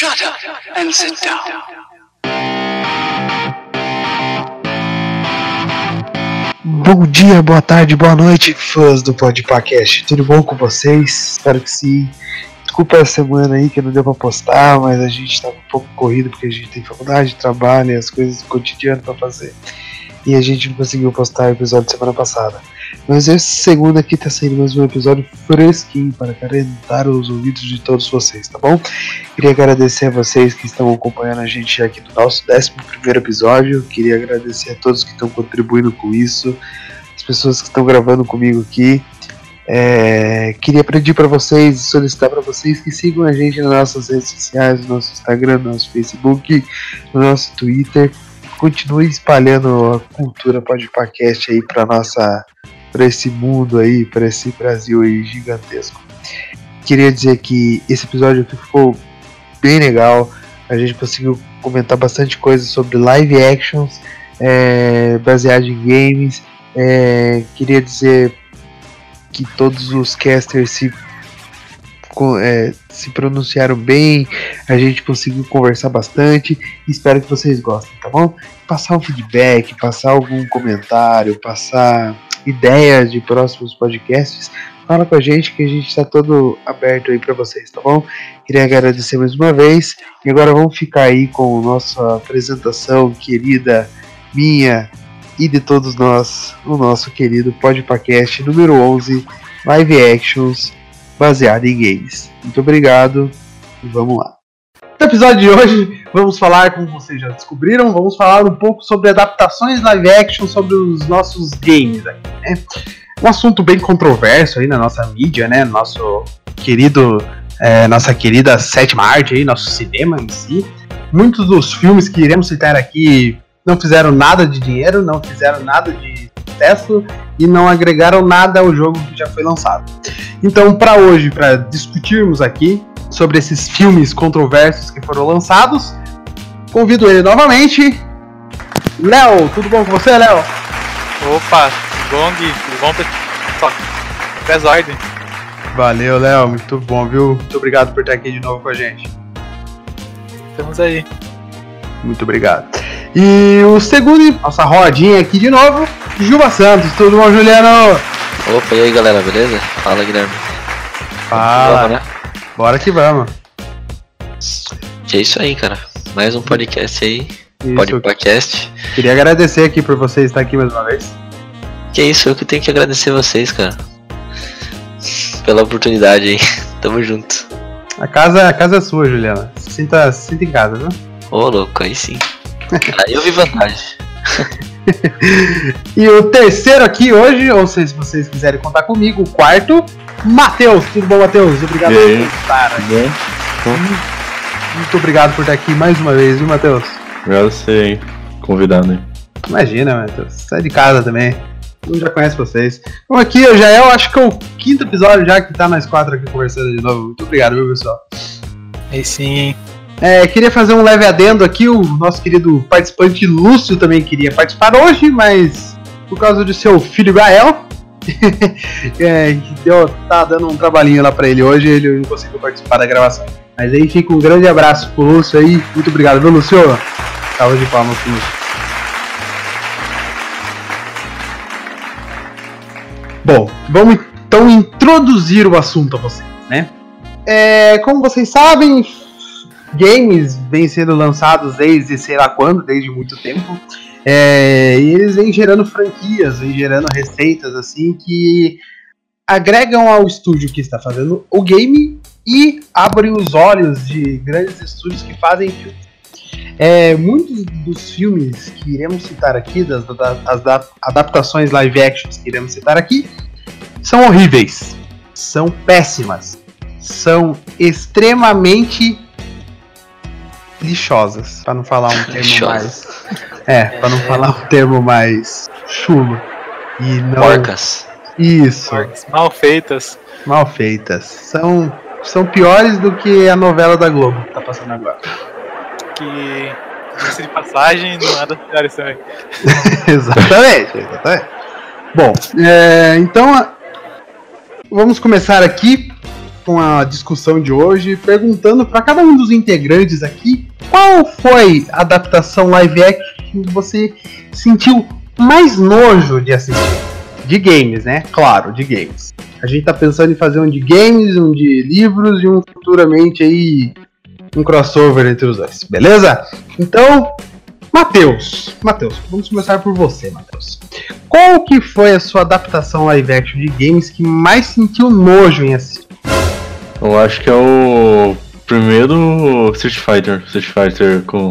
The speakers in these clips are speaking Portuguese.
Shut up and sit down. Bom dia, boa tarde, boa noite, fãs do Podpacast. Tudo bom com vocês? Espero que sim. Desculpa a semana aí que não deu pra postar, mas a gente tava um pouco corrido porque a gente tem faculdade, trabalho, as coisas do cotidiano pra fazer. E a gente não conseguiu postar o episódio semana passada. Mas essa segunda aqui tá saindo mais um episódio fresquinho para calentar os ouvidos de todos vocês, tá bom? Queria agradecer a vocês que estão acompanhando a gente aqui no nosso 11 episódio. Queria agradecer a todos que estão contribuindo com isso, as pessoas que estão gravando comigo aqui. É, queria pedir para vocês, solicitar para vocês que sigam a gente nas nossas redes sociais, no nosso Instagram, no nosso Facebook, no nosso Twitter. Continue espalhando a cultura podcast aí para nossa, para esse mundo aí, para esse Brasil aí gigantesco. Queria dizer que esse episódio ficou bem legal. A gente conseguiu comentar bastante coisa sobre live actions é, baseado em games. É, queria dizer que todos os casters se, é, se pronunciaram bem, a gente conseguiu conversar bastante. Espero que vocês gostem, tá bom? Passar um feedback, passar algum comentário, passar ideias de próximos podcasts, fala com a gente que a gente está todo aberto aí para vocês, tá bom? Queria agradecer mais uma vez e agora vamos ficar aí com nossa apresentação querida, minha e de todos nós, o nosso querido Podpacast número 11, Live Actions, baseado em games. Muito obrigado e vamos lá. No episódio de hoje, vamos falar, como vocês já descobriram, vamos falar um pouco sobre adaptações live action sobre os nossos games aqui, né? Um assunto bem controverso aí na nossa mídia, né? Nosso querido, é, nossa querida sétima arte aí, nosso cinema em si. Muitos dos filmes que iremos citar aqui não fizeram nada de dinheiro, não fizeram nada de sucesso e não agregaram nada ao jogo que já foi lançado. Então, para hoje, para discutirmos aqui sobre esses filmes controversos que foram lançados, convido ele novamente. Léo, tudo bom com você, Léo? Opa, tudo bom, Gui? Tudo bom, pessoal? Valeu, Léo, muito bom, viu? Muito obrigado por estar aqui de novo com a gente. Estamos aí. Muito obrigado. E o segundo, nossa rodinha aqui de novo, Juba Santos. Tudo bom, Juliano? Opa, e aí galera, beleza? Fala Guilherme. Fala. Vamos, né? Bora que vamos. É isso aí, cara. Mais um podcast aí. Isso. Podcast. Queria agradecer aqui por você estar aqui mais uma vez. Que isso, eu que tenho que agradecer vocês, cara. Pela oportunidade aí. Tamo junto. A casa, a casa é sua, Juliana. Sinta, sinta em casa, viu? Ô, louco, aí sim. Aí eu vi vantagem. E o terceiro aqui hoje, ou seja, se vocês quiserem contar comigo, o quarto, Matheus. Tudo bom, Matheus? Obrigado aí? por estar aqui. Bem, Muito obrigado por estar aqui mais uma vez, viu, Matheus? obrigado a você aí, convidado aí. Imagina, Matheus. Sai de casa também. Eu já conheço vocês. Bom, aqui eu já é, eu acho que é o quinto episódio já que tá nós quatro aqui conversando de novo. Muito obrigado, viu, pessoal? Aí sim. É, queria fazer um leve adendo aqui, o nosso querido participante Lúcio também queria participar hoje, mas por causa do seu filho Gael, é, deu, tá dando um trabalhinho lá pra ele hoje, ele não conseguiu participar da gravação. Mas aí fica um grande abraço pro Lúcio aí, muito obrigado, viu, Lúcio? Salve de palmas pro Lúcio. Bom, vamos então introduzir o assunto a vocês, né? É, como vocês sabem, games vêm sendo lançados desde sei lá quando, desde muito tempo. É, e eles vêm gerando franquias, vêm gerando receitas assim que agregam ao estúdio que está fazendo o game e abrem os olhos de grandes estúdios que fazem filmes. É, muitos dos filmes que iremos citar aqui, das, das- as da- adaptações live actions que iremos citar aqui, são horríveis, são péssimas, são extremamente lixosas, para não falar um termo Lixosas. mais. É, para não falar um termo mais chulo. E não. Porcas. Isso, Mal feitas. mal feitas. São, são piores do que a novela da Globo que tá passando agora. Que. De passagem, não nada piores também. exatamente, exatamente. Bom, é, então vamos começar aqui com a discussão de hoje, perguntando para cada um dos integrantes aqui qual foi a adaptação live action que você sentiu mais nojo de assistir. De games, né? Claro, de games. A gente tá pensando em fazer um de games, um de livros e um futuramente aí um crossover entre os dois, beleza? Então, Matheus, Matheus, vamos começar por você, Matheus. Qual que foi a sua adaptação live action de games que mais sentiu nojo em assistir? Eu acho que é o primeiro Street Fighter. Street Fighter com.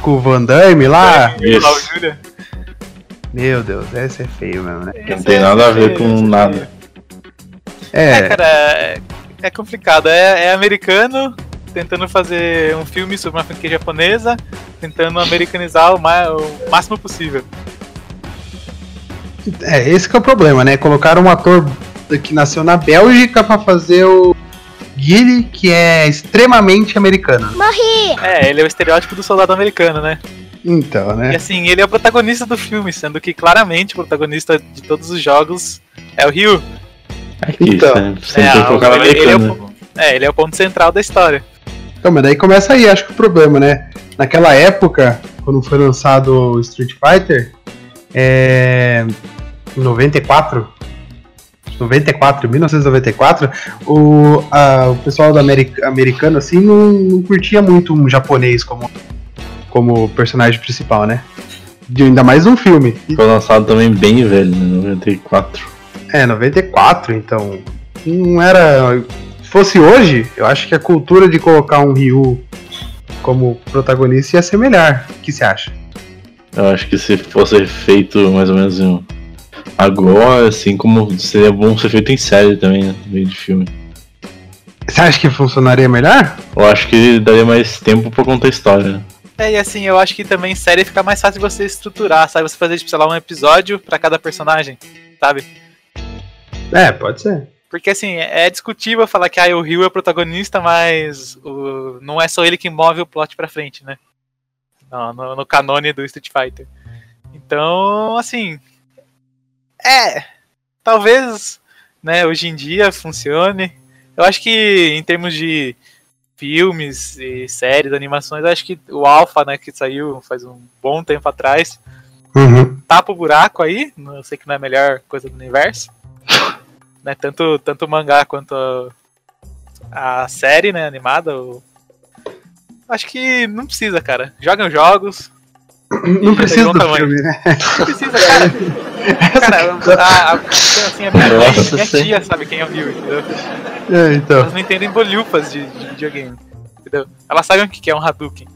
Com o Van Damme lá? Isso. Lá o Júlia. Meu Deus, esse é feio mesmo, né? Que não tem nada a ver com nada. É, É, cara, é, é complicado. É, é americano tentando fazer um filme sobre uma franquia japonesa, tentando americanizar o, ma- o máximo possível. é, esse que é o problema, né? Colocaram um ator que nasceu na Bélgica pra fazer o Guile, que é extremamente americano. É, ele é o estereótipo do soldado americano, né? Então, E né? assim, ele é o protagonista do filme, sendo que claramente o protagonista de todos os jogos é o Ryu. Aqui, Então, né? Você É, ele, ele é, americano. o, é, ele é o ponto central da história. Então, mas daí começa aí, acho que o problema, né? Naquela época, quando foi lançado o Street Fighter, é. Em 94. 94, 1994, o, a- o pessoal do Ameri- americano assim não, não curtia muito um japonês como, como personagem principal, né? De, ainda mais num filme. Foi lançado também bem velho, né? 94. É, 94, então. Não era. Se fosse hoje, eu acho que a cultura de colocar um Ryu como protagonista ia ser melhor. O que você acha? Eu acho que se fosse feito mais ou menos em- agora, assim como seria bom ser feito em série também, né? Meio de filme. Você acha que funcionaria melhor? Eu acho que daria mais tempo pra contar a história. né? É, e assim, eu acho que também série fica mais fácil de você estruturar, sabe? Você fazer, tipo, sei lá, um episódio pra cada personagem, sabe? É, pode ser. Porque assim, é discutível falar que ah, o Ryu é o protagonista, mas o- não é só ele que move o plot pra frente, né? No, no, no canone do Street Fighter. Então, assim. É. Talvez, né, hoje em dia funcione. Eu acho que em termos de filmes e séries, animações, acho que o Alpha, né, que saiu faz um bom tempo atrás, Uhum. tapa o buraco aí. Eu sei que não é a melhor coisa do universo. né, tanto, tanto o mangá quanto a, a série, né, animada. o- Acho que não precisa, cara. Joga os jogos. Não precisa do tamanho. filme, né? Não precisa, cara. cara, a, a, assim, a minha, Nossa, minha tia sabe quem é o Ryu, entendeu? É, então. Elas não entendem bolhufas de, de videogame. Entendeu? Elas sabem o que é um Hadouken.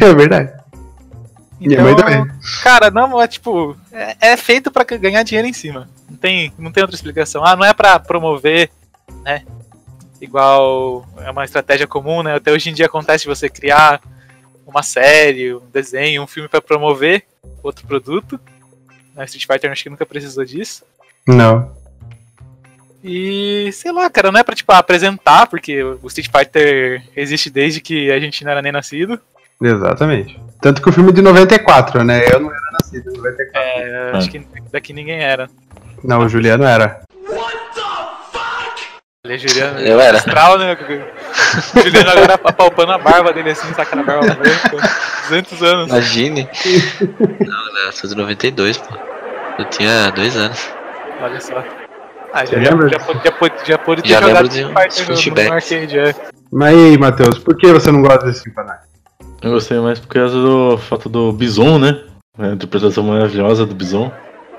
É verdade. Minha mãe Então, também. Cara, não, é tipo. É, é feito pra ganhar dinheiro em cima. Não tem, não tem outra explicação. Ah, não é pra promover, né? Igual é uma estratégia comum, né? Até hoje em dia acontece de você criar uma série, um desenho, um filme pra promover outro produto. Na Street Fighter acho que nunca precisou disso. Não. E sei lá, cara, não é pra tipo apresentar, porque o Street Fighter existe desde que a gente não era nem nascido. Exatamente. Tanto que o filme é de 94, né? Eu não era nascido em 94. É, acho que daqui ninguém era. Não, o Juliano era. Ele é Juliano. Eu era. Astral, né? Juliano agora apalpando a barba dele assim, saca na barba branca. 200 anos. Imagine. Não, não, eu sou de 92, pô. Eu tinha dois anos. Olha só. Ah, já, já, já, pôde- já, pôde- já pôde ter Já jogado de Fighter no, no arcade, é. Mas e aí, Matheus, por que você não gosta desse personagem? Eu gostei mais por causa do fato do Bison, né? A interpretação maravilhosa do Bison.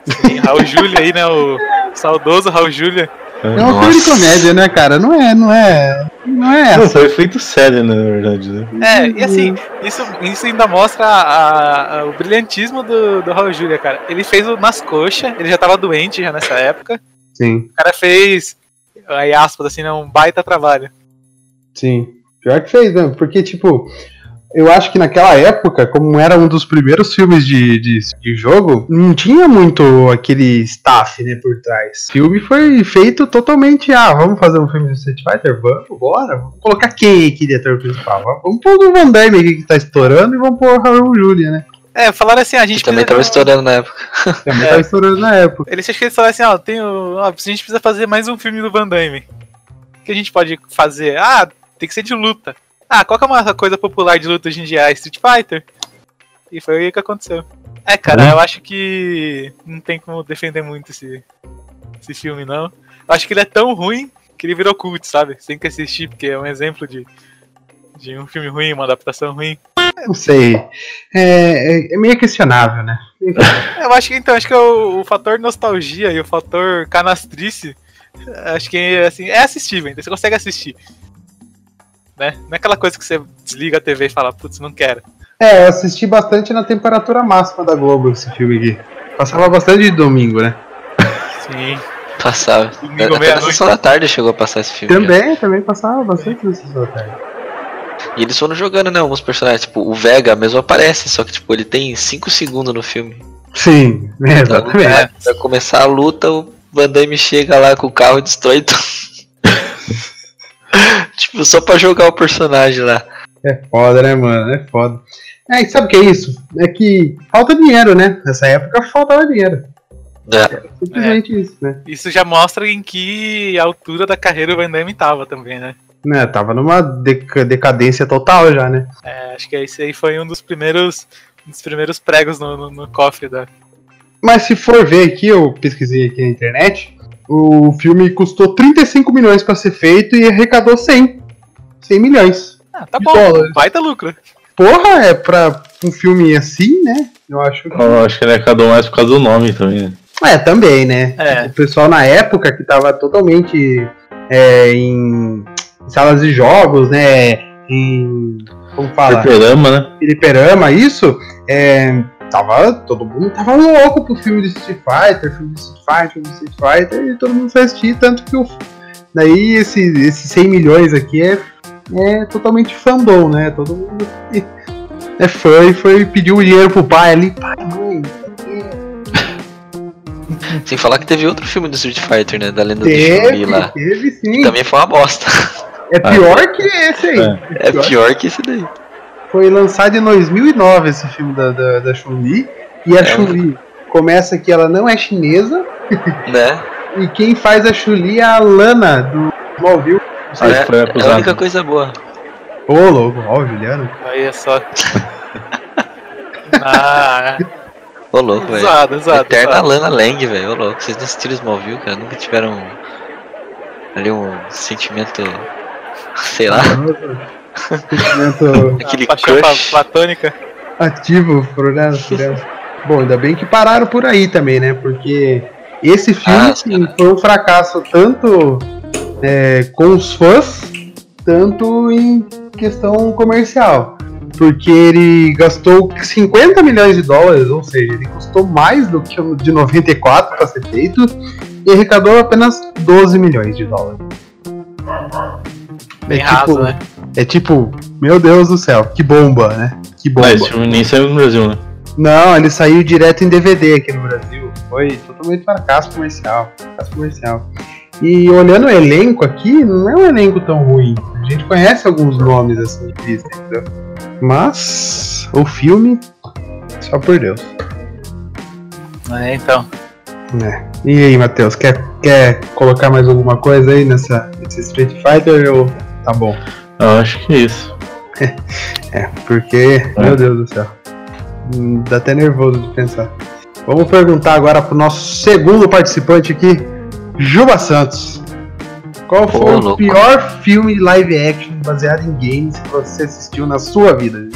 Sim, Raul Júlia aí, né? O saudoso Raul Júlia. É um filme de comédia, né, cara? Não é, não é. Não é Não, essa. foi feito sério, né, na verdade, né? É, e assim, isso, isso ainda mostra a- a- o brilhantismo do, do Raul Júlia, cara. Ele fez o nas coxas, ele já tava doente já nessa época. Sim, O cara fez, aí aspas, assim, né, um baita trabalho. sim. Pior que fez mesmo, porque, tipo, eu acho que naquela época, como era um dos primeiros filmes de, de, de jogo, não tinha muito aquele staff, né, por trás. O filme foi feito totalmente, ah, vamos fazer um filme de Street Fighter? Vamos, bora. Vamos colocar quem aqui de ator principal? Vamos pôr o Van Damme aqui que tá estourando e vamos pôr o Raul Julia, né? É, falaram assim, a gente Que também tava estourando na época. Também É. tava estourando na época. Eles acham que eles falaram assim, ó, tem o, ó, a gente precisa fazer mais um filme do Van Damme. que a gente pode fazer? Ah, tem que ser de luta. Ah, qual que é uma coisa popular de luta hoje em dia? Ah, Street Fighter. E foi o que aconteceu. É, cara, Uhum. eu acho que não tem como defender muito esse, esse filme, não. Eu acho que ele é tão ruim que ele virou cult, sabe? Você tem que assistir, porque é um exemplo de, de um filme ruim, uma adaptação ruim. Não sei. É, é- é meio questionável, né? Eu acho que então, acho que é o, o fator nostalgia e o fator canastrice, acho que assim, é assistível, então você consegue assistir. Né? Não é aquela coisa que você desliga a TV e fala, putz, não quero. É, eu assisti bastante na temperatura máxima da Globo esse filme aqui. Passava bastante de domingo, né? Sim. Passava. Domingo, Até na sessão da tarde chegou a passar esse filme. já. Também, também passava bastante na sessão da tarde. E eles foram jogando, né? Alguns personagens. Tipo, o Vega mesmo aparece, só que tipo, ele tem 5 segundos no filme. Sim, Então, exatamente. vai, vai começar a luta, o Van Damme chega lá com o carro e destrói tudo. tipo, só pra jogar o personagem lá. É foda, né, mano? É foda. É, e sabe o que é isso? É que falta dinheiro, né? Nessa época faltava dinheiro. É. Simplesmente isso, né? Isso já mostra em que altura da carreira o Van Damme tava também, né? né? Tava numa deca- decadência total já, né? É, acho que esse aí foi um dos primeiros, um dos primeiros pregos no, no, no cofre da. Mas se for ver aqui, eu pesquisei aqui na internet, o filme custou 35 milhões pra ser feito e arrecadou 100. 100 milhões. Ah, tá De bom, dólares. baita lucro. Porra, é pra um filme assim, né? Eu acho que. Eu acho que ele arrecadou mais por causa do nome também. né? É, também, né? É. O pessoal na época que tava totalmente é, em salas de jogos, né? Em. Como fala? Fliperama, né? Fliperama, isso. É, tava. Todo mundo tava louco pro filme de Street Fighter, filme de Street Fighter, filme de Street Fighter, e todo mundo foi assistir, tanto que o. Daí esse, esses 100 milhões aqui é, é totalmente fandom, né? Todo mundo é fã e foi pedir o dinheiro pro pai ali, pai, mãe. Sem falar que teve outro filme do Street Fighter, né? Da lenda do Teve, Chun-Li lá. teve sim. Também foi uma bosta. É pior que esse aí. É. É pior que esse daí. Foi lançado em 2009 esse filme da, da, da Chun-Li. E a É. Chun-Li começa que ela não é chinesa. Né? E quem faz a Chun-Li é a Lana do Smallville. Aí é, foi é a única coisa boa. Ô, louco, ó, o Juliano. Aí é só. ah, Ô louco, velho. zoado, zoado. Eterna zoado. Lana Lang, velho. Ô louco. Vocês não assistiram Smallville, cara? Nunca tiveram ali um sentimento. Sei lá. Sentimento Aquele crush. platônica. ativo por ela, por ela. Bom, ainda bem que pararam por aí também, né? Porque esse filme Ah, sim, foi um fracasso tanto é, com os fãs, tanto em questão comercial. Porque ele gastou 50 milhões de dólares, ou seja, ele custou mais do que o de 94 para ser feito e arrecadou apenas 12 milhões de dólares. Bem é, raso, tipo, né? É tipo, meu Deus do céu, que bomba, né? Que bomba. Ah, esse filme nem saiu no Brasil, né? Não, ele saiu direto em DVD aqui no Brasil. Foi totalmente fracasso comercial. Fracasso comercial. E olhando o elenco aqui, não é um elenco tão ruim. A gente conhece alguns nomes assim de vista, entendeu? Mas o filme, só por Deus. É, então. né? E aí, Matheus, quer, quer colocar mais alguma coisa aí nessa, nesse Street Fighter ou tá bom? Eu acho que é isso. É, porque, meu Deus do céu. Hum, Dá até nervoso de pensar. Vamos perguntar agora pro nosso segundo participante aqui, Juba Santos. Qual foi o pior filme live action baseado em games que você assistiu na sua vida?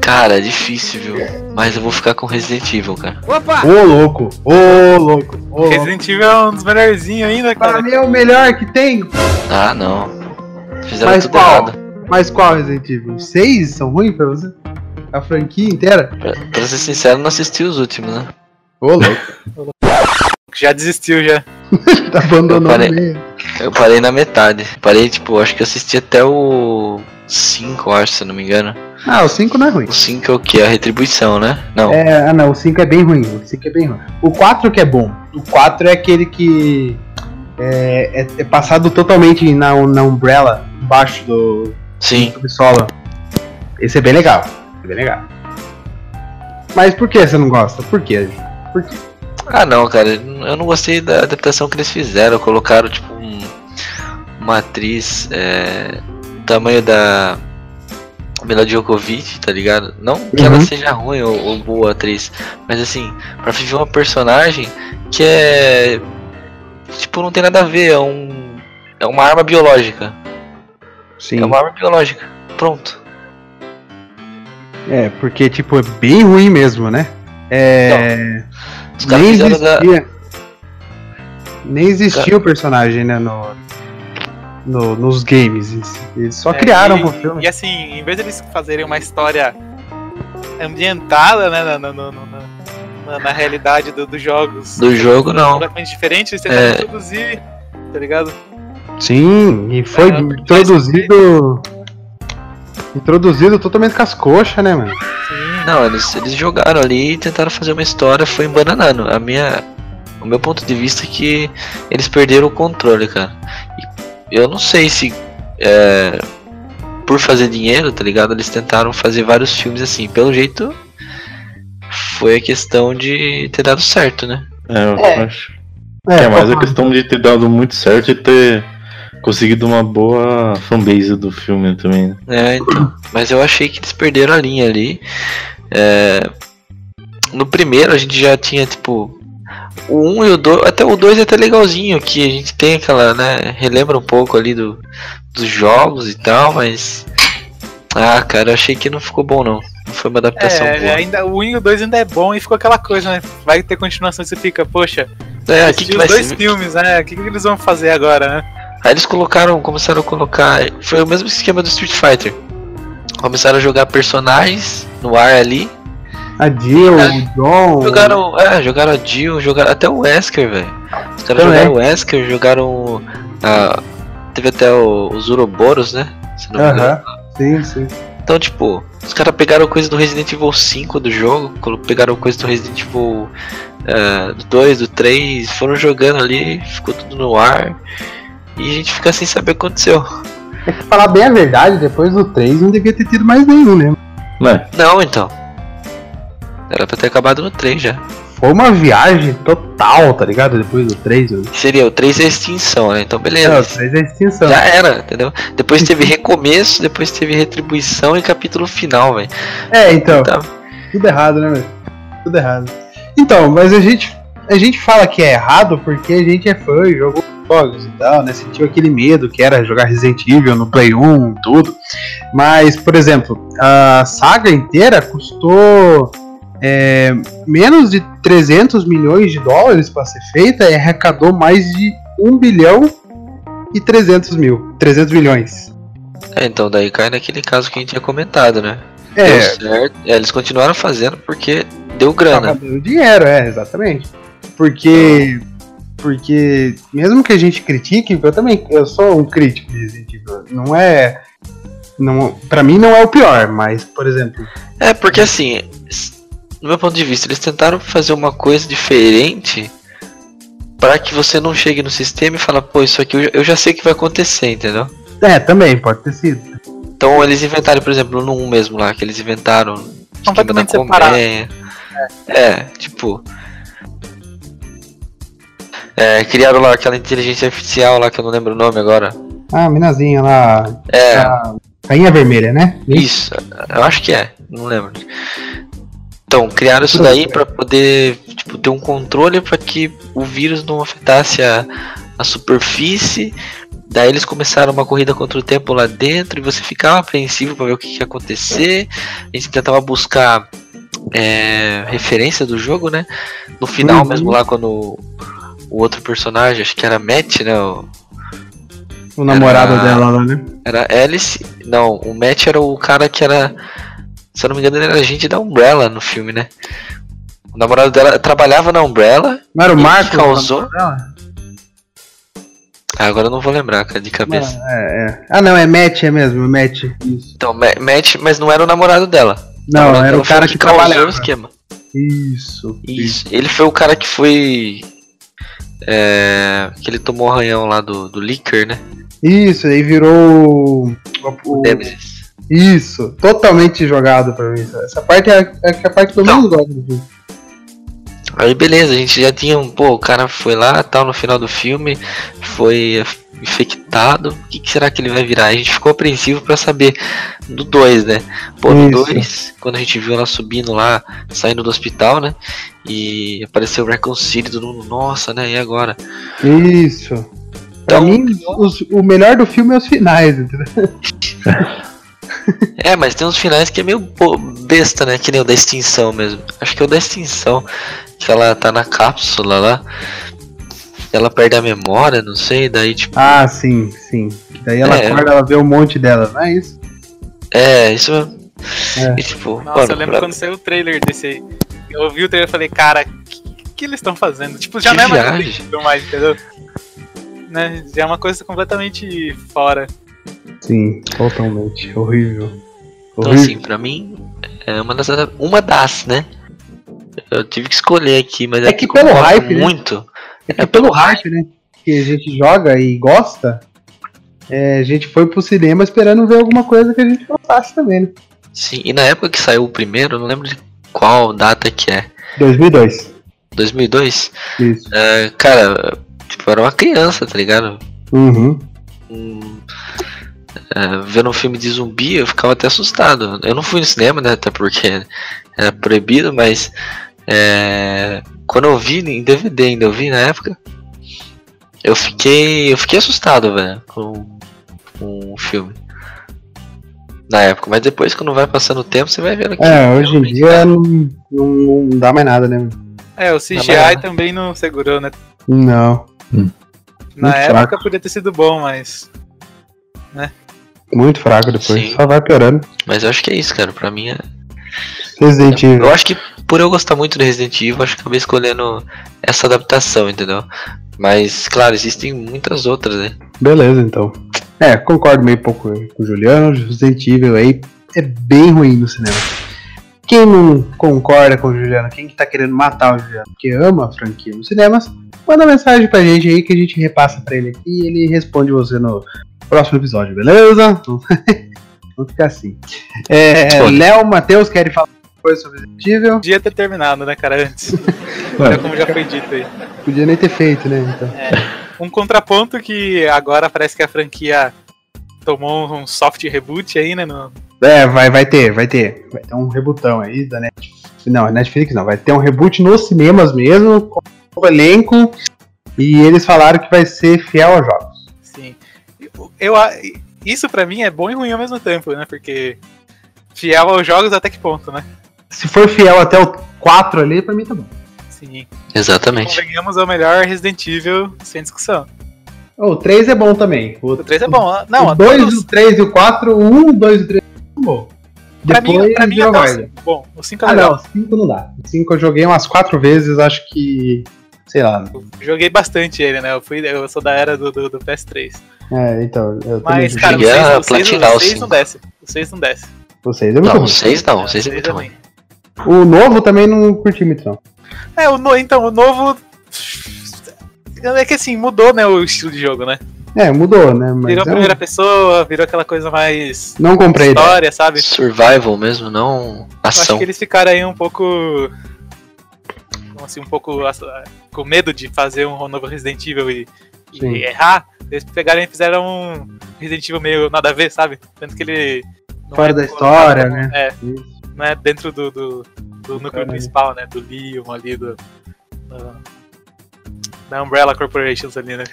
Cara, é difícil, viu? Mas eu vou ficar com Resident Evil, cara. Ô louco, ô louco, ô louco. Resident Evil é um dos melhorzinhos ainda, Pra cara. mim é o melhor que tem. Ah, não. Fizeram Mas tudo qual? errado. Mas qual Resident Evil? Seis são ruins pra você? A franquia inteira? Pra, pra ser sincero, não assisti os últimos, né? Ô louco, Já desistiu já. tá abandonando Eu parei. meio. Eu parei na metade. Parei, tipo, acho que eu assisti até o 5, acho, se eu não me engano. Ah, o 5 não é ruim. O 5 é o que? A retribuição, né? Não. É, ah não, o 5 é bem ruim. O 5 é bem ruim. O 4 que é bom. O 4 é aquele que é, é- é passado totalmente na, na Umbrella, embaixo do Sim. subsolo. Esse é bem legal. É bem legal. Mas por que você não gosta? Por quê? Ah, não, cara. Eu não gostei da adaptação que eles fizeram. Colocaram, tipo, um, uma atriz é, tamanho da Mila Djokovic, tá ligado? Não que ela Uhum. seja ruim ou, ou boa atriz, mas assim, pra viver uma personagem que é. Tipo, não tem nada a ver, é um. É uma arma biológica. Sim. É uma arma biológica. Pronto. É, porque, tipo, é bem ruim mesmo, né? É. Os caras nem fizeram da. existia. Nem existia o personagem, né? No, no- nos games. Eles só É, criaram e, pro filme. E assim, em vez deles fazerem uma história ambientada, né, na, na, na- na- na- realidade do- dos jogos, Do jogo, não. completamente diferente, eles tentaram É. introduzir, tá ligado? Sim, e foi É, introduzido. Introduzido totalmente com as coxas, né, mano? Sim. Não, eles, eles jogaram ali e tentaram fazer uma história, foi embananando. A minha, o meu ponto de vista é que eles perderam o controle, cara. E eu não sei se é, por fazer dinheiro, tá ligado? Eles tentaram fazer vários filmes assim. Pelo jeito, foi a questão de ter dado certo, né? É, eu É. acho. É, mas a questão de ter dado muito certo e ter conseguido uma boa fanbase do filme também. né? É, então. Mas eu achei que eles perderam a linha ali. É, no primeiro a gente já tinha, tipo. O 1 e o 2. Até o 2 é até legalzinho, que a gente tem aquela, né? Relembra um pouco ali do, dos jogos e tal, mas. Ah, cara, eu achei que não ficou bom não. Não foi uma adaptação É, boa. ainda, o 1 e o 2 ainda é bom e ficou aquela coisa, né? Vai ter continuação e você fica, poxa, É, que que os vai dois ser? filmes, né? O que, que eles vão fazer agora, né? Aí eles colocaram, começaram a colocar. Foi o mesmo esquema do Street Fighter. Começaram a jogar personagens no ar ali. A Jill, o John. Jogaram, é, jogaram a Jill, jogaram até o Wesker, velho. Os caras jogaram o Wesker, jogaram. a teve até o- os Uroboros, né? Se não me engano. Aham. Sim, sim. Então, tipo, os caras pegaram coisa do Resident Evil 5 do jogo, pegaram coisa do Resident Evil é, do 2, do 3, foram jogando ali, ficou tudo no ar. E a gente fica sem saber o que aconteceu. É que falar bem a verdade, depois do 3 não devia ter tido mais nenhum, né? Né? Não, então. Era pra ter acabado no 3 já. Foi uma viagem total, tá ligado? Depois do 3. Eu... Seria o 3 é extinção, né? Então beleza. É, o 3 é extinção. Já era, entendeu? Depois teve recomeço, depois teve retribuição e capítulo final, velho. É, então. Tá. Tudo errado, né, velho? Tudo errado. Então, mas a gente, a gente fala que é errado porque a gente é fã e jogou jogos e tal, né? Sentiu aquele medo que era jogar Resident Evil no Play 1 tudo. Mas, por exemplo, a saga inteira custou é, menos de 300 milhões de dólares para ser feita e arrecadou mais de 1 bilhão e 300 mil. 300 milhões. É, então daí cai naquele caso que a gente tinha comentado, né? É, Deu certo. É, eles continuaram fazendo porque deu grana. Tava dando dinheiro, é, exatamente. Porque. Porque, mesmo que a gente critique, eu também eu sou um crítico de Resident Evil. Não é. Não, pra mim não é o pior, mas, por exemplo. É, porque assim, no meu ponto de vista, eles tentaram fazer uma coisa diferente para que você não chegue no sistema e fala, pô, isso aqui eu já, eu já sei que vai acontecer, entendeu? É, também, pode ter sido. Então eles inventaram, por exemplo, no 1 mesmo lá, que eles inventaram esquema da Completamente separado. colmeia. É, tipo. É, criaram lá aquela inteligência artificial lá que eu não lembro o nome agora. Ah, a minazinha lá. É, A rainha vermelha, né? isso, eu acho que é, não lembro. Então, criaram isso daí pra poder tipo, ter um controle para que o vírus não afetasse a, a superfície. Daí eles começaram uma corrida contra o tempo lá dentro e você ficava apreensivo para ver o que, que ia acontecer. A gente tentava buscar é, referência do jogo, né? No final Uhum. mesmo lá quando o, o outro personagem, acho que era Matt, né? O- O namorado Era- dela lá, né? era Alice. Não, o Matt era o cara que era. Se eu não me engano, ele era agente da Umbrella no filme, né? O namorado dela trabalhava na Umbrella. Não era o Marco? causou? o? Ah, agora eu não vou lembrar, cara, de cabeça. Não, é, é. Ah, não, é Matt, é mesmo, é Matt. Isso. Então, Ma- Matt, mas não era o namorado dela. Não, namorado era dela o cara que, causou trabalhava. o esquema. Isso. Isso. Ele foi o cara que foi. É, que ele tomou o arranhão lá do, do Licker, né? Isso, aí virou. o- o- Nemesis. Isso, totalmente jogado pra mim. Essa parte é a, é a parte que eu Então. menos gosto do filme. Aí beleza, a gente já tinha um. Pô, o cara foi lá tal no final do filme, foi infectado. O que, que será que ele vai virar? A gente ficou apreensivo pra saber do 2, né? Pô, no Isso. 2, quando a gente viu ela subindo lá, saindo do hospital, né? E apareceu o Raccoon City, todo mundo, nossa, né? E agora? Isso. Pra Então, mim, os- o melhor do filme é os finais, entendeu? É, mas tem uns finais que é meio besta, né? Que nem o da extinção mesmo. Acho que é o da extinção. Que ela tá na cápsula lá. Ela perde a memória, não sei, daí tipo. Ah, sim, sim. Daí ela É. acorda, ela vê um monte dela, não é isso? É, isso mesmo. É. E, tipo, Nossa, mano, eu lembro pra- quando saiu o trailer desse aí. Eu ouvi o trailer e falei, cara, o que, que eles estão fazendo? Tipo, já Que não é mais mais, entendeu? Né? Já é uma coisa completamente fora. Sim, totalmente. Horrível. Então, Horrível. assim, pra mim, é uma das. Uma das, né? Eu tive que escolher aqui, mas É que como eu pelo hype, né? muito. É que pelo hype, né? Que a gente joga e gosta, é, a gente foi pro cinema esperando ver alguma coisa que a gente gostasse também, né? Sim, e na época que saiu o primeiro, não lembro de qual data que é. 2002. 2002? Isso. É, cara, tipo, era uma criança, tá ligado? Uhum. Hum, é, vendo um filme de zumbi, eu ficava até assustado. Eu não fui no cinema, né? Até porque era proibido, mas é, quando eu vi em DVD ainda, eu vi na época, eu fiquei. Eu fiquei assustado, velho, com, com o filme. Na época, mas depois quando vai passando o tempo, você vai vendo que. É, hoje em dia não, não, não dá mais nada, né? É, o CGI também não segurou, né? Não. Na Muito época fraco. podia ter sido bom, mas. Muito fraco depois. Sim. Só vai piorando. Mas eu acho que é isso, cara. Pra mim é. Resident Evil. Eu acho que por eu gostar muito do Resident Evil, acho que acabei escolhendo essa adaptação, entendeu? Mas, claro, existem muitas outras, né? Beleza, então. É, concordo meio pouco com o Juliano. Resident Evil aí é bem ruim no cinema. Quem não concorda com o Juliano, quem que tá querendo matar o Juliano, que ama a franquia nos cinemas, manda mensagem pra gente aí que a gente repassa pra ele aqui e ele responde você no próximo episódio, beleza? Vamos ficar assim. É. Léo, Matheus, querem falar alguma coisa sobre Resident Evil? Podia ter terminado, né, cara, antes. Ué. É como já foi dito aí. Podia nem ter feito, né? Então. Um contraponto que agora parece que a franquia tomou um soft reboot aí, né? No... É, vai, vai ter, vai ter. Vai ter um rebutão aí da Netflix. Não, Netflix não. Vai ter um reboot nos cinemas mesmo, com o leenco. E eles falaram que vai ser fiel aos jogos. Eu, eu isso pra mim é bom e ruim ao mesmo tempo, né? Porque fiel aos jogos até que ponto, né? Se for fiel até o 4 ali, pra mim tá bom. Sim. Exatamente. Convenhamos é o melhor Resident Evil sem discussão. O 3 é bom também. O, O 3 é bom. Não, o 2, todos- o 3 e o 4, o 1, o 2 e o 3 são bons. pra Depois mim, pra mim até o guarda. 5 bom. O 5 é Ah, legal. não, 5 não dá. O 5 eu joguei umas 4 vezes, acho que. Sei lá. Joguei bastante ele, né? Eu, fui, eu sou da era do, do, do PS3. É, então. Eu Mas, também cara, 6, a o 6, platinar o o 6 cinco. não desce. O 6 não desce. Vocês é muito Não, ruim. o 6 não, o 6 é O muito ruim. O novo também não curti muito, não. É, o no, então, o novo. É que assim, mudou, né, o estilo de jogo, né? É, mudou, né? Mas Virou é um- primeira pessoa, virou aquela coisa mais não comprei. né? história, sabe? Survival mesmo, não Eu acho ação. que eles ficaram aí um pouco. como Assim, um pouco ass- com medo de fazer um novo Resident Evil e, e Sim. errar. Eles pegaram e fizeram um Resident Evil meio nada a ver, sabe? Tanto que ele. não Fora é da história, né? É, Isso. não é dentro do, do, do núcleo Caralho. principal, né? Do Leon ali, do. do- da Umbrella Corporations ali, né?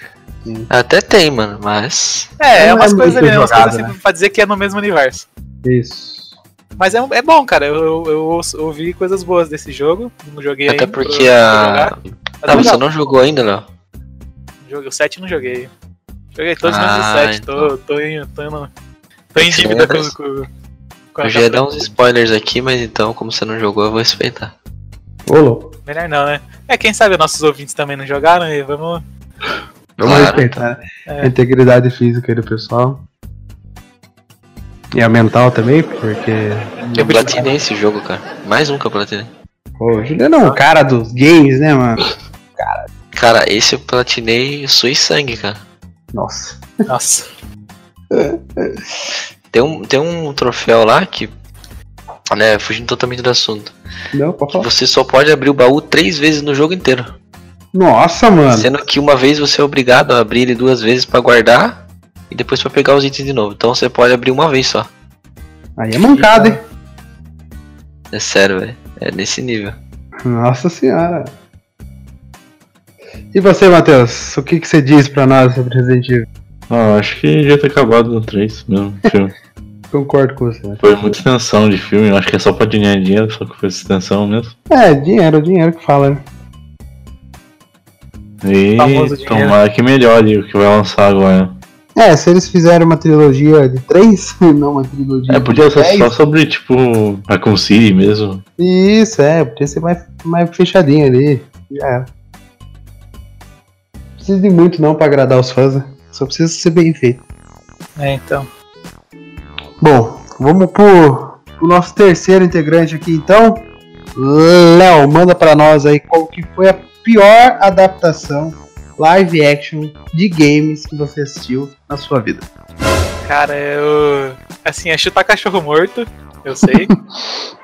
Até tem, mano, mas. É, é Não umas é coisas muito ali, né? umas jogado, coisas assim né? pra dizer que é no mesmo universo. Isso. Mas é, é bom, cara. Eu, eu, eu ouvi coisas boas desse jogo. Não joguei Até ainda. porque pra- pra a. mas Ah, é você não jogou ainda, Léo? Joguei- O 7 não joguei. Joguei todos menos Ah, o 7. então. Tô, tô, em, tô, no- tô em dívida com, com, com a Eu já ia dar uns spoilers aqui, mas então, como você não jogou, eu vou respeitar. Melhor não, né? É, quem sabe nossos ouvintes também não jogaram e vamos. Vamos Claro, respeitar né? É. a integridade física aí do pessoal. E a mental também, porque. Eu platinei esse jogo, cara. Mais um que eu platinei. Pô, o Juliano é um cara dos games, né, mano? Cara, esse eu platinei sua e sangue, cara. Nossa. Nossa. Tem um, tem um troféu lá que. Né, fugindo totalmente do assunto. Não, pode falar. você só pode abrir o baú três vezes no jogo inteiro. Nossa, mano. Sendo que uma vez você é obrigado a abrir ele duas vezes pra guardar e depois pra pegar os itens de novo. Então você pode abrir uma vez só. Aí é mancada, hein? É sério, velho. É nesse nível. Nossa senhora. E você, Matheus? O que, que você diz pra nós sobre Resident Evil? Ah, acho que devia ter acabado no 3 mesmo. filme. Concordo com você. Foi muita extensão de filme, eu acho que é só pra ganhar dinheiro, só que foi extensão mesmo. É, dinheiro, dinheiro que fala, né? E Famoso dinheiro. tomara que melhore o que vai lançar agora. É, se eles fizerem uma trilogia de três, não uma trilogia É, podia de ser dez, só sobre, tipo, Raccoon City mesmo. Isso, é, podia ser mais, mais fechadinho ali. Já era. Não precisa de muito não pra agradar os fãs, né? Só precisa ser bem feito. É, então. Bom, vamos pro, pro nosso terceiro integrante aqui então. Léo, manda pra nós aí qual que foi a pior adaptação live action de games que você assistiu na sua vida. Cara, eu. Assim, é chutar cachorro morto, eu sei.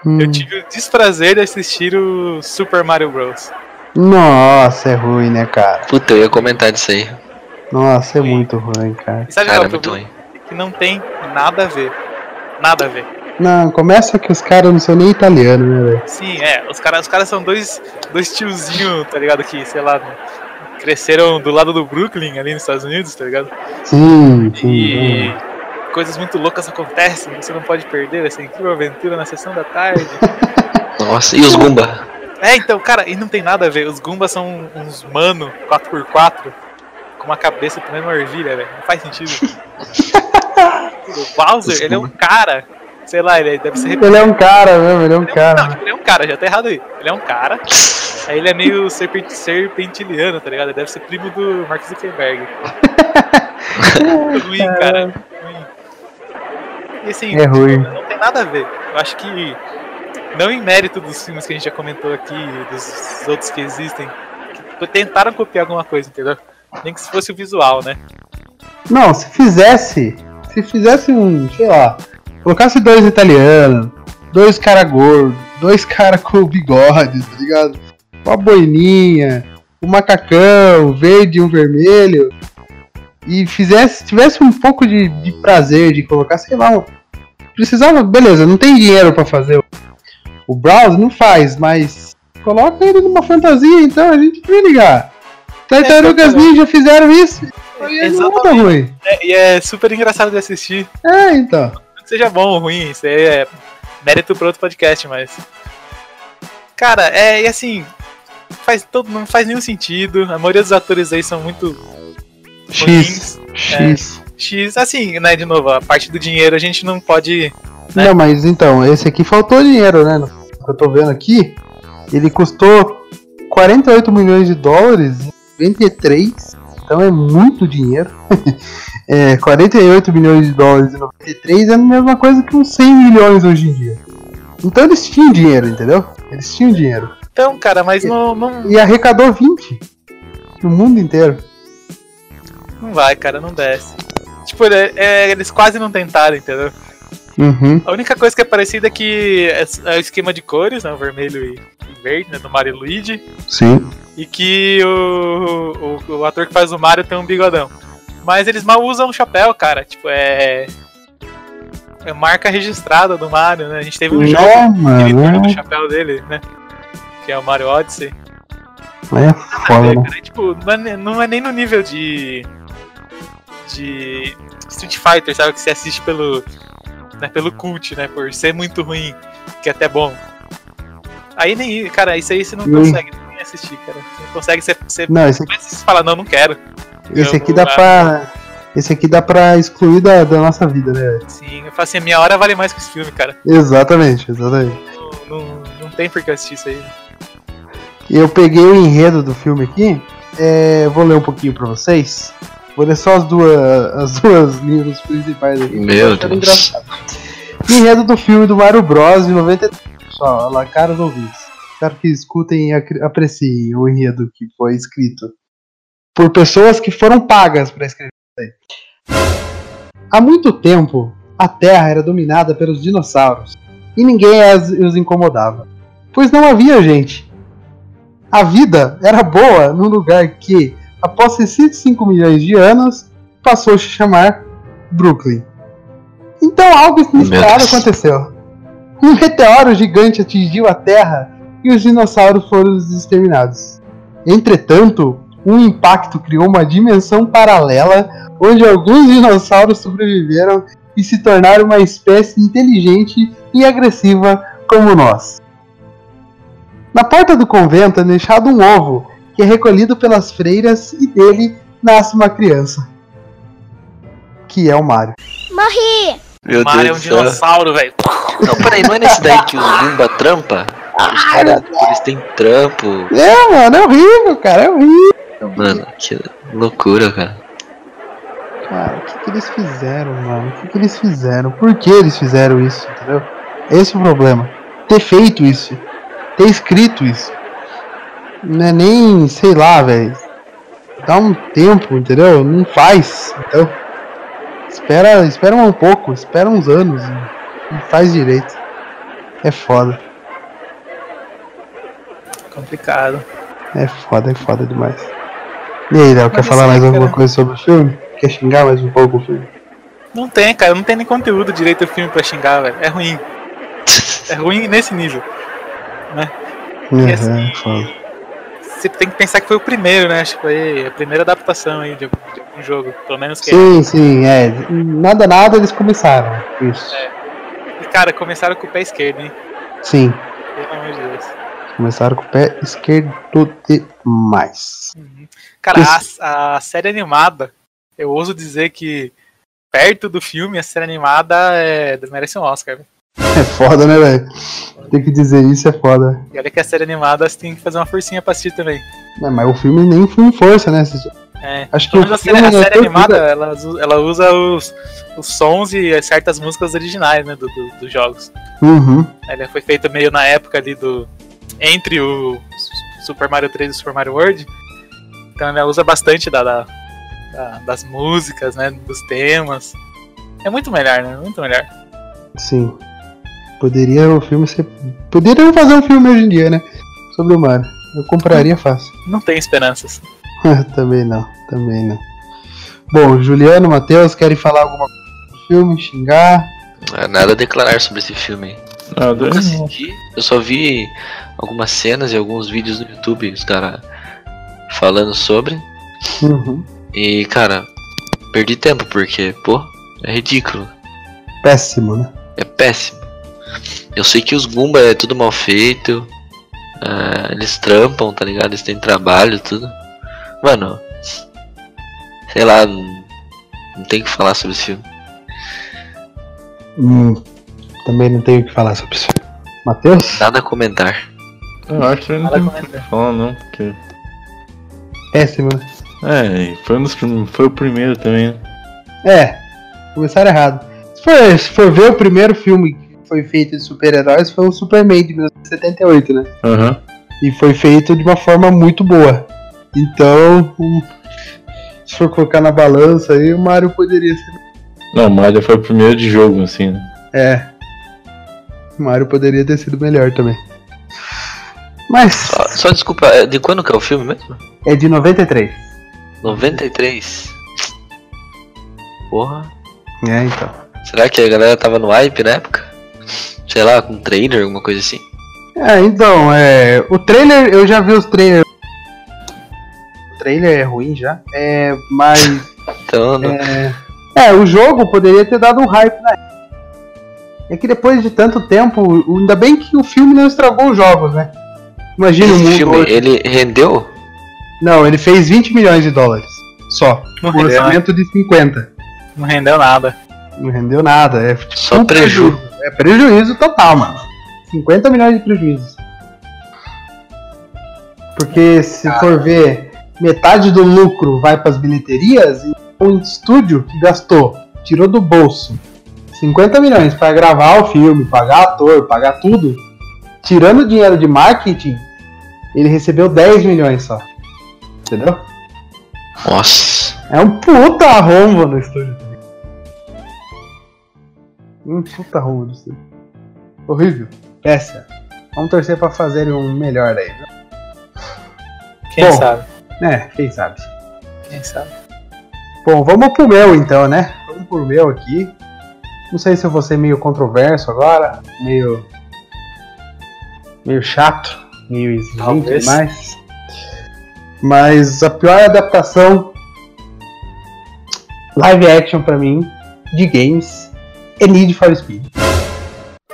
Hum, Eu tive o desprazer de assistir o Super Mario Bros. Nossa, é ruim, né, cara? Puta, eu ia comentar disso aí. Nossa, é muito ruim, cara. E sabe Cara, é que é o muito problema? ruim. Que não tem nada a ver. Nada a ver. Não, começa que os caras não são nem italianos, né, velho? Sim, é. Os caras os cara são dois, dois tiozinhos, tá ligado? Que, sei lá, cresceram do lado do Brooklyn, ali nos Estados Unidos, tá ligado? Sim, sim. E coisas muito loucas acontecem, você não pode perder essa incrível aventura na sessão da tarde. Nossa, e os Goomba? É, então, cara, e não tem nada a ver. Os Goombas são uns mano 4x4 com uma cabeça também uma ervilha, velho. Não faz sentido. o Bowser, ele é um cara. Sei lá, ele deve ser Ele é um cara mesmo, ele é um Ele é um- Não, cara. tipo, ele é um cara, já tá errado aí. Ele é um cara. Aí ele é meio serpent, serpentiliano, tá ligado? Ele deve ser primo do Mark Zuckerberg. Ruim, cara. ruim. E assim, É ruim. não tem nada a ver. Eu acho que, não em mérito dos filmes que a gente já comentou aqui, dos outros que existem, que tentaram copiar alguma coisa, entendeu? Nem que se fosse o visual, né? Não, se fizesse. Se fizesse um, sei lá, colocasse dois italianos, dois cara gordos, dois cara com bigode, tá ligado? Uma boininha, um macacão, verde e um vermelho. E fizesse, tivesse um pouco de, de prazer de colocar, sei lá, precisava, beleza, não tem dinheiro pra fazer o, browse, não faz, mas coloca ele numa fantasia, então a gente vai ligar. Tartarugas exatamente. Ninja fizeram isso. E não tá ruim. É, e é super engraçado de assistir. É, então. Não seja bom ou ruim, isso aí é mérito pro outro podcast, mas. Cara, é, e assim. Faz todo, não faz nenhum sentido. A maioria dos atores aí são muito X. ruins. X. X, assim, né, de novo, a parte do dinheiro a gente não pode. Né? Não, mas então, esse aqui faltou dinheiro, né? Eu tô vendo aqui, ele custou 48 milhões de dólares em 93, então é muito dinheiro. é, 48 milhões de dólares em 93 é a mesma coisa que uns 100 milhões hoje em dia. Então eles tinham dinheiro, entendeu? Eles tinham dinheiro. Então, cara, mas não, não, E arrecadou 20 no mundo inteiro. não vai, cara, não desce. Tipo, é- é, eles quase não tentaram, entendeu? Uhum. A única coisa que é parecida é que é, é o esquema de cores, né? O vermelho e, verde, né? Do Mario e Luigi. Sim. E que o, o, o ator que faz o Mario tem um bigodão. Mas eles mal usam o chapéu, cara. Tipo, é. É marca registrada do Mario, né? A gente teve um jogo Não, que ele mano, tirou o é, chapéu dele, né? Que é o Mario Odyssey. é foda, É, né? cara, tipo, não é, não é nem no nível de. de. Street Fighter, sabe? Que você assiste pelo. Né, pelo cult, né? Por ser muito ruim, que é até bom. Aí nem. Cara, isso aí você não Hum. consegue nem assistir, cara. Você não consegue. Você, você, Não, esse você fala, não, não quero. Esse aqui dá lá. pra. Esse aqui dá pra excluir da, da nossa vida, né? Sim, eu falo assim, a minha hora vale mais que esse filme, cara. Exatamente, exatamente. Não, não, não tem por que assistir isso aí. Eu peguei o enredo do filme aqui. é, vou ler um pouquinho pra vocês. Vou ler só as duas, as duas linhas principais aqui. Meu achando Deus. engraçado. Enredo do filme do Mario Bros. de 93. Pessoal, olha lá, caros ouvintes. Espero que escutem e apreciem o enredo que foi escrito por pessoas que foram pagas para escrever isso aí. Há muito tempo, a Terra era dominada pelos dinossauros e ninguém as- os incomodava, pois não havia gente. a vida era boa num lugar que, após 65 milhões de anos, passou a se chamar Brooklyn. Então algo inesperado aconteceu. Um meteoro gigante atingiu a Terra e os dinossauros foram exterminados. Entretanto, um impacto criou uma dimensão paralela onde alguns dinossauros sobreviveram e se tornaram uma espécie inteligente e agressiva como nós. Na porta do convento é deixado um ovo, que é recolhido pelas freiras e dele nasce uma criança. Que é o Mario. Meu o Mario é um dinossauro, velho. Não, peraí, não é nesse daí que os Goomba trampa? Os caras, eles têm trampo. É, mano, é horrível, cara, é horrível. Mano, que loucura, cara. Cara, o que, que eles fizeram, mano? O que, que eles fizeram? Por que eles fizeram isso, entendeu? Esse é o problema. Ter feito isso. Ter escrito isso. Não é nem, sei lá, velho. Dá um tempo, entendeu? Não faz. Então. Espera, espera um pouco, espera uns anos e faz direito. É foda. Complicado. É foda, é foda demais. E aí, Léo, quer falar mais alguma cara. coisa sobre o filme? Quer xingar mais um pouco o filme? Não tem, cara. Não tem nem conteúdo direito do filme pra xingar, velho. É ruim. É ruim nesse nível. É, assim, é foda. Você tem que pensar que foi o primeiro, né? Acho que foi a primeira adaptação aí de, de algum jogo. Pelo menos que. Sim, sim, é. Nada, nada eles começaram. Isso. E, cara, começaram com o pé esquerdo, hein? Sim, Pelo amor de Deus. começaram com o pé esquerdo demais. Cara, a, a série animada, eu ouso dizer que perto do filme, a série animada é, merece um Oscar. É foda, né, velho? Tem que dizer isso, é foda. E olha que a série animada você tem que fazer uma forcinha pra assistir também. É, mas o filme nem foi em força, né? É. Acho que o a série, filme a é série animada, ela, usa- ela usa os, os sons e certas músicas originais, né, do, do- dos jogos. Uhum. Ela foi feita meio na época ali do. Entre o Super Mario 3 e o Super Mario World. Então ela usa bastante da, da- da- das músicas, né? Dos temas. É muito melhor, né? Muito melhor. Sim. Poderia o filme ser. Poderiam fazer um filme hoje em dia, né? Sobre o Mario. Eu compraria fácil. Não tem esperanças. também não, também não. Bom, Juliano, Matheus, querem falar alguma coisa do filme? Xingar? Não é nada a declarar sobre esse filme. Nada. Nunca assisti. Eu só vi algumas cenas e alguns vídeos no YouTube, os caras falando sobre. Uhum. E, cara, perdi tempo porque, pô, é ridículo. Péssimo, né? É péssimo. Eu sei que os Goomba é tudo mal feito. ah, eles trampam, tá ligado? Eles têm trabalho, tudo. Mano, sei lá, não, não tem o que falar sobre esse filme. Hum, também não tenho o que falar sobre isso. Matheus? Nada a comentar. Eu acho que não Nada tem o que falar, não, porque. Péssimo, né? É, foi, um dos foi o primeiro também, né? É, começaram errado. Se for, se for ver o primeiro filme foi feito de super-heróis, foi o Superman de 1978, né? Aham. E foi feito de uma forma muito boa. Então, se for colocar na balança aí, o Mario poderia ser. Não, Mario foi o primeiro de jogo, assim, né? É. O Mario poderia ter sido melhor também. Mas Só, só desculpa, é, de quando que é o filme mesmo? é de 93. 93. Porra. É, então. Será que a galera tava no hype na época? Sei lá, com trailer, alguma coisa assim. É, então, é. O trailer, eu já vi os trailers. O trailer é ruim já. É, mas. Então, não- É, é, o jogo poderia ter dado um hype na época. É que depois de tanto tempo, o- ainda bem que o filme não estragou os jogos, né? Imagina o esse mundo. filme, hoje. ele rendeu? Não, ele fez 20 milhões de dólares. Só. Não Um rendeu, né? orçamento de 50. Não rendeu nada. Não rendeu nada. É tipo, Só um preju. É prejuízo total, mano. 50 milhões de prejuízo. Porque se for ver, metade do lucro vai para as bilheterias e o estúdio que gastou, tirou do bolso 50 milhões para gravar o filme, pagar ator, pagar tudo, tirando o dinheiro de marketing, ele recebeu 10 milhões só. Entendeu? Nossa. É um puta arrombo no estúdio. Um puta no estúdio. Horrível. Péssimo. Vamos torcer pra fazerem um melhor aí. Quem Bom. sabe? É, quem sabe. Quem sabe? Bom, vamos pro meu então, né? Vamos pro meu aqui. Não sei se eu vou ser meio controverso agora, meio. meio chato, meio exigente demais. Mas a pior adaptação live action pra mim de games é Need for Speed.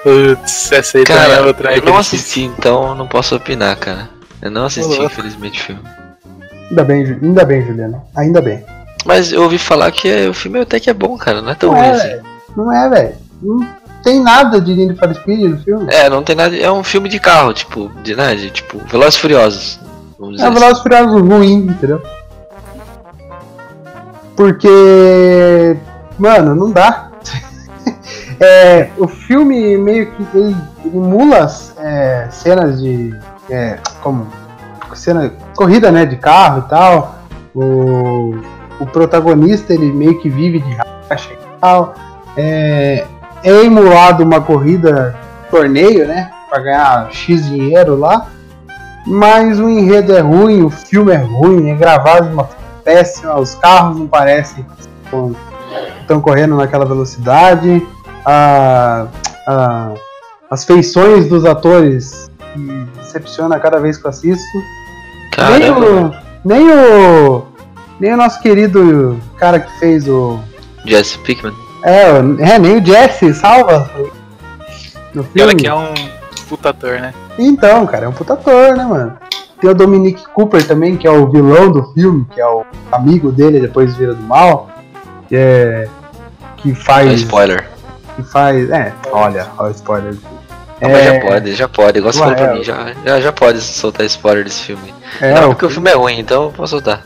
Putz, essa aí é Cara, outra eu não assisti, então não posso opinar, cara. Eu não assisti, infelizmente, o filme. Ainda bem, ainda bem, Juliana. Ainda bem. Mas eu ouvi falar que é- o filme até que é bom, cara. Não é tão Não ruim é, assim. Não é, velho. Não tem nada de Need for Speed no filme. É, não tem nada. É um filme de carro, tipo, de nada, de, tipo, Velozes e Furiosos. Vamos dizer É assim. Velozes e Furiosos ruim, entendeu? Porque, mano, não dá. É, o filme meio que ele, emula é, cenas de, é, como, cena, corrida, né, de carro e tal. O, o protagonista ele meio que vive de racha e tal. É, é emulado uma corrida, torneio, né, para ganhar x dinheiro lá. Mas o enredo é ruim, o filme é ruim, é gravado de uma péssima, os carros não parecem estão correndo naquela velocidade, a- a- as feições dos atores me decepciona cada vez que eu assisto. Nem o, nem o. Nem o nosso querido cara que fez o. Jesse Pickman. É, é nem o Jesse salva no O cara filme. que é um puta ator, né? Então, cara, é um puta ator, né, mano? Tem o Dominic Cooper também, que é o vilão do filme, que é o amigo dele, depois vira do mal. Que é. Que É faz. spoiler. Que faz. É, olha, olha o spoiler. Não, mas É, já pode, já pode. Igual você falou pra é. mim, já, já, já pode soltar spoiler desse filme. É, não, o, porque o filme é ruim, então eu posso soltar.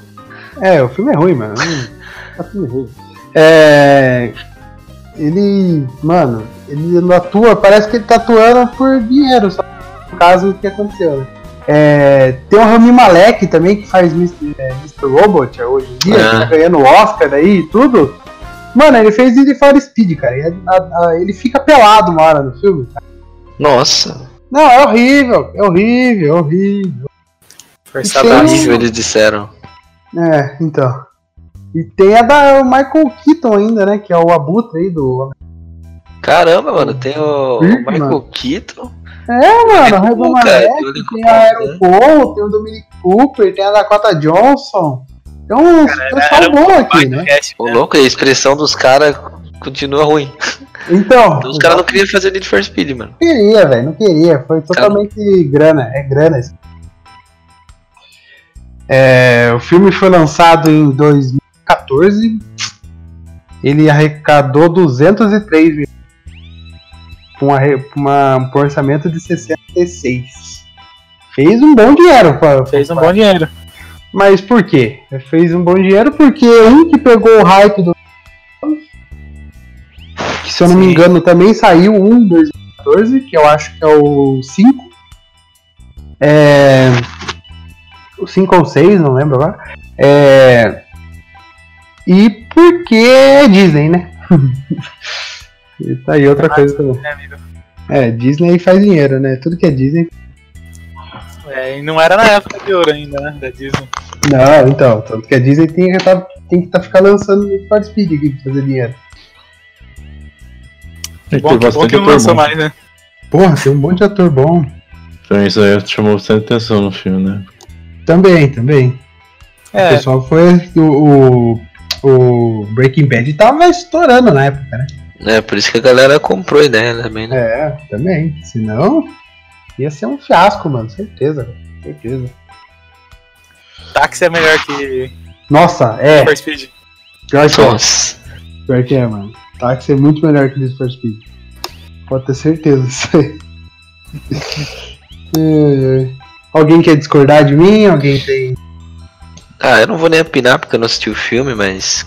é, o filme é ruim, mano. Hum, é filme ruim. É. Ele. Mano, ele não atua, parece que ele tá atuando por dinheiro, só no caso que aconteceu, né? É, tem o Rami Malek também, que faz Mr. é, Mr. Robot hoje em dia, Ah. que tá ganhando Oscar daí e tudo. Mano, ele fez Need for Speed, cara. e a- a- ele fica pelado uma hora no filme. cara. Nossa, Não, é horrível, é horrível, é horrível. Forçado rir. horrível eles disseram. É, então. E tem a da Michael Keaton ainda, né? Que é o abutre aí do. Caramba, mano, tem o, o Ih, Michael mano. Keaton. É, mano, bom, cara, Malek, tem um a né? Aaron Paul, tem o Dominic Cooper, tem a Dakota Johnson. Um pessoal Era um bom aqui, né? O né? louco, a expressão dos caras continua ruim. Então, Então, os caras não queriam fazer Need for Speed, mano. não queria, velho, não queria. Foi totalmente grana, é grana isso. É, o filme foi lançado em 2014. Ele arrecadou 203 milhões. Com uma, uma- um orçamento de 66. Fez um bom dinheiro. Pra, Fez um pra- bom dinheiro. Mas por quê? Fez um bom dinheiro porque um que pegou o hype do. Que se eu não me Sim. engano também saiu um em 2014, que eu acho que é o 5. É. O 5 ou 6, não lembro agora. É. E porque é Disney, né? e tá aí outra coisa também. né? É, Disney faz dinheiro, né? Tudo que é Disney. É, e não era na época de ouro ainda, né? Da Disney. Não, então, tanto que a Disney tem que tá, tem que tá ficar lançando Need for Speed aqui pra fazer dinheiro. Tem Bom, que, bom que não ator lançou bom. mais, né? Porra, tem um monte de ator bom. Então isso aí chamou bastante atenção no filme, né? Também, também. O É, pessoal foi. O, o, o Breaking Bad tava estourando na época, né? É, por isso que a galera comprou a ideia também, né? É, também. Senão, ia ser um fiasco, mano. Certeza, certeza. táxi é melhor que Nossa, é. For Speed. Pior que é. Nossa. Pior que é, mano. Táxi é muito melhor que Need for Speed. Pode ter certeza disso aí. Alguém quer discordar de mim? Alguém tem. Ah, eu não vou nem opinar porque eu não assisti o filme, mas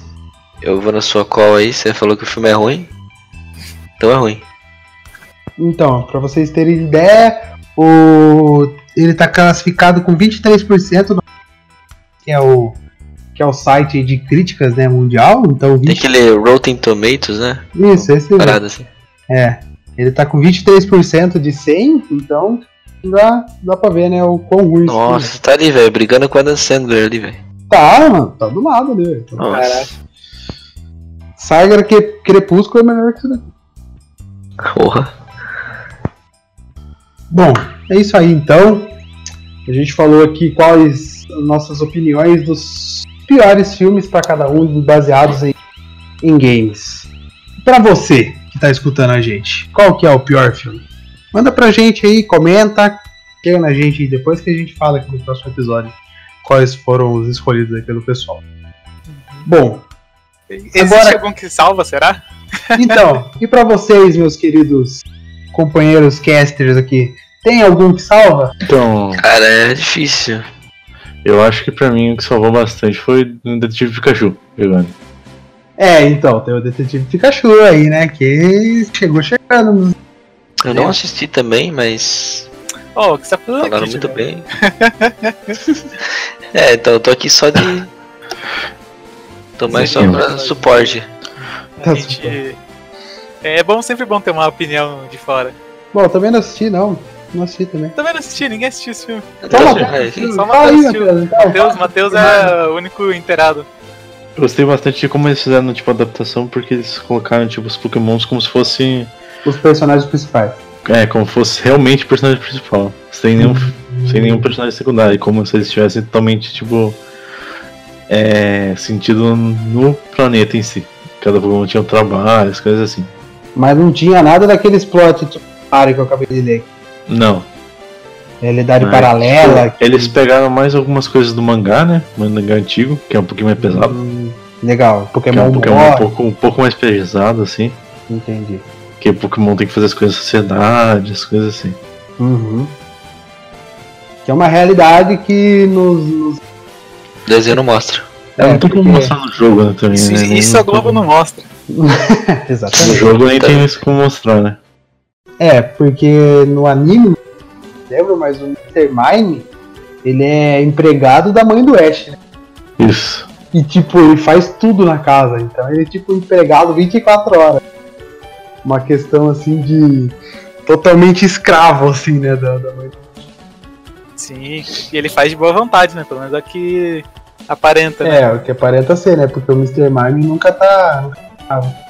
eu vou na sua call aí, você falou que o filme é ruim. Então é ruim. Então, pra vocês terem ideia, o... ele tá classificado com 23% no... que é o que é o site de críticas, né, mundial. Então, Tem 20... aquele Rotten Tomatoes, né? isso, esse. Parada assim. É. Ele tá com 23% de 100, então dá, dá pra ver, né? O quão ruim isso Nossa, tá ali, velho, brigando com a Dan Sandler ali, velho. Tá, mano, tá do lado ali, velho. Tá. Nossa. Saga que Crepúsculo é melhor que isso daqui. Porra. Bom, é isso aí então. A gente falou aqui quais as nossas opiniões dos piores filmes pra cada um, baseados em, em games. Pra você que tá escutando a gente, qual que é o pior filme? Manda pra gente aí, comenta, queira na gente aí depois que a gente fala aqui no próximo episódio quais foram os escolhidos aí pelo pessoal. Bom, Existe Agora- algum que salva, será? então, e pra vocês, meus queridos companheiros casters aqui, tem algum que salva? Então, Cara, é difícil. eu acho que pra mim o que salvou bastante foi o Detetive Pikachu jogando. É, então, tem o Detetive Pikachu aí, né? Que chegou chegando. Eu não assisti também, mas Oh, que sapunk, falaram muito velho. bem. é, então eu tô aqui só de. Tô mais só pra suporte. A gente... É bom, sempre bom ter uma opinião de fora. Bom, também não assisti, não. Não assisti também. Também não assisti, ninguém assistiu esse filme. Toma, é, Só Matheus assistiu. Matheus, então. É o único inteirado. Gostei bastante de como eles fizeram tipo adaptação, porque eles colocaram tipo os Pokémons como se fosse. Os personagens principais. É, como se fosse realmente o personagem principal. Sem nenhum, sem nenhum personagem secundário. Como se eles estivessem totalmente, tipo. É, sentido no planeta em si. Cada Pokémon tinha um trabalho, as coisas assim. Mas não tinha nada daqueles plot área que eu acabei de ler. Não. Realidade Mas, paralela. tipo, eles pegaram mais algumas coisas do mangá, né? Mangá antigo, que é um pouquinho mais pesado. Hum, legal. Que é Pokémon um Pokémon um pouco, um pouco mais pesado, assim. Entendi. Que Pokémon tem que fazer as coisas da sociedade, as coisas assim. Uhum. Que é uma realidade que nos. nos- O desenho não mostra. É, não tem porque- como mostrar no jogo, né, também, Isso, né? isso a Globo não mostra. No Exatamente. jogo nem tem isso como mostrar, né? É, porque no anime, não lembro, mas o Mr. Mime, ele é empregado da mãe do Ash, né? Isso. E tipo, ele faz tudo na casa, então ele é tipo empregado 24 horas. Uma questão assim de. totalmente escravo, assim, né? Da, da mãe. Sim, e ele faz de boa vontade, né? Pelo menos é o que aparenta, né? É, o que aparenta ser, né? Porque o Mr. Mime nunca tá. nunca tá.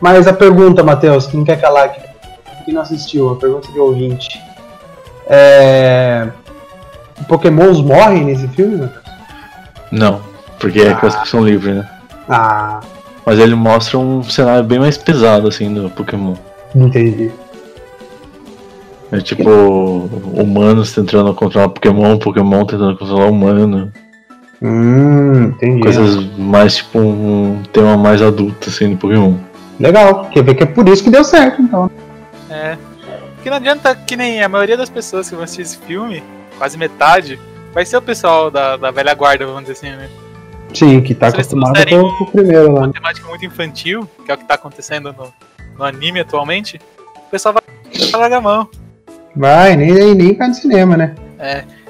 Mas a pergunta, Matheus, que não quer calar aqui. Quem não assistiu? A pergunta de ouvinte. É. Pokémons morrem nesse filme, Matheus? Não, porque é classificação livre, né? Ah, Mas ele mostra um cenário bem mais pesado, assim, do Pokémon. entendi. É tipo, humanos tentando controlar Pokémon, Pokémon tentando controlar humano. Hum, entendi. Coisas mais, tipo, um tema mais adulto, assim, do Pokémon. Legal, quer ver que é por isso que deu certo, então. É. Porque não adianta que nem a maioria das pessoas que vão assistir esse filme, quase metade, vai ser o pessoal da, da velha guarda, vamos dizer assim, né? Sim, que tá Se acostumado com, o primeiro lá. Uma né? temática muito infantil, que é o que tá acontecendo no, no anime atualmente, o pessoal vai largar a mão. Vai, nem, nem vai no cinema, né?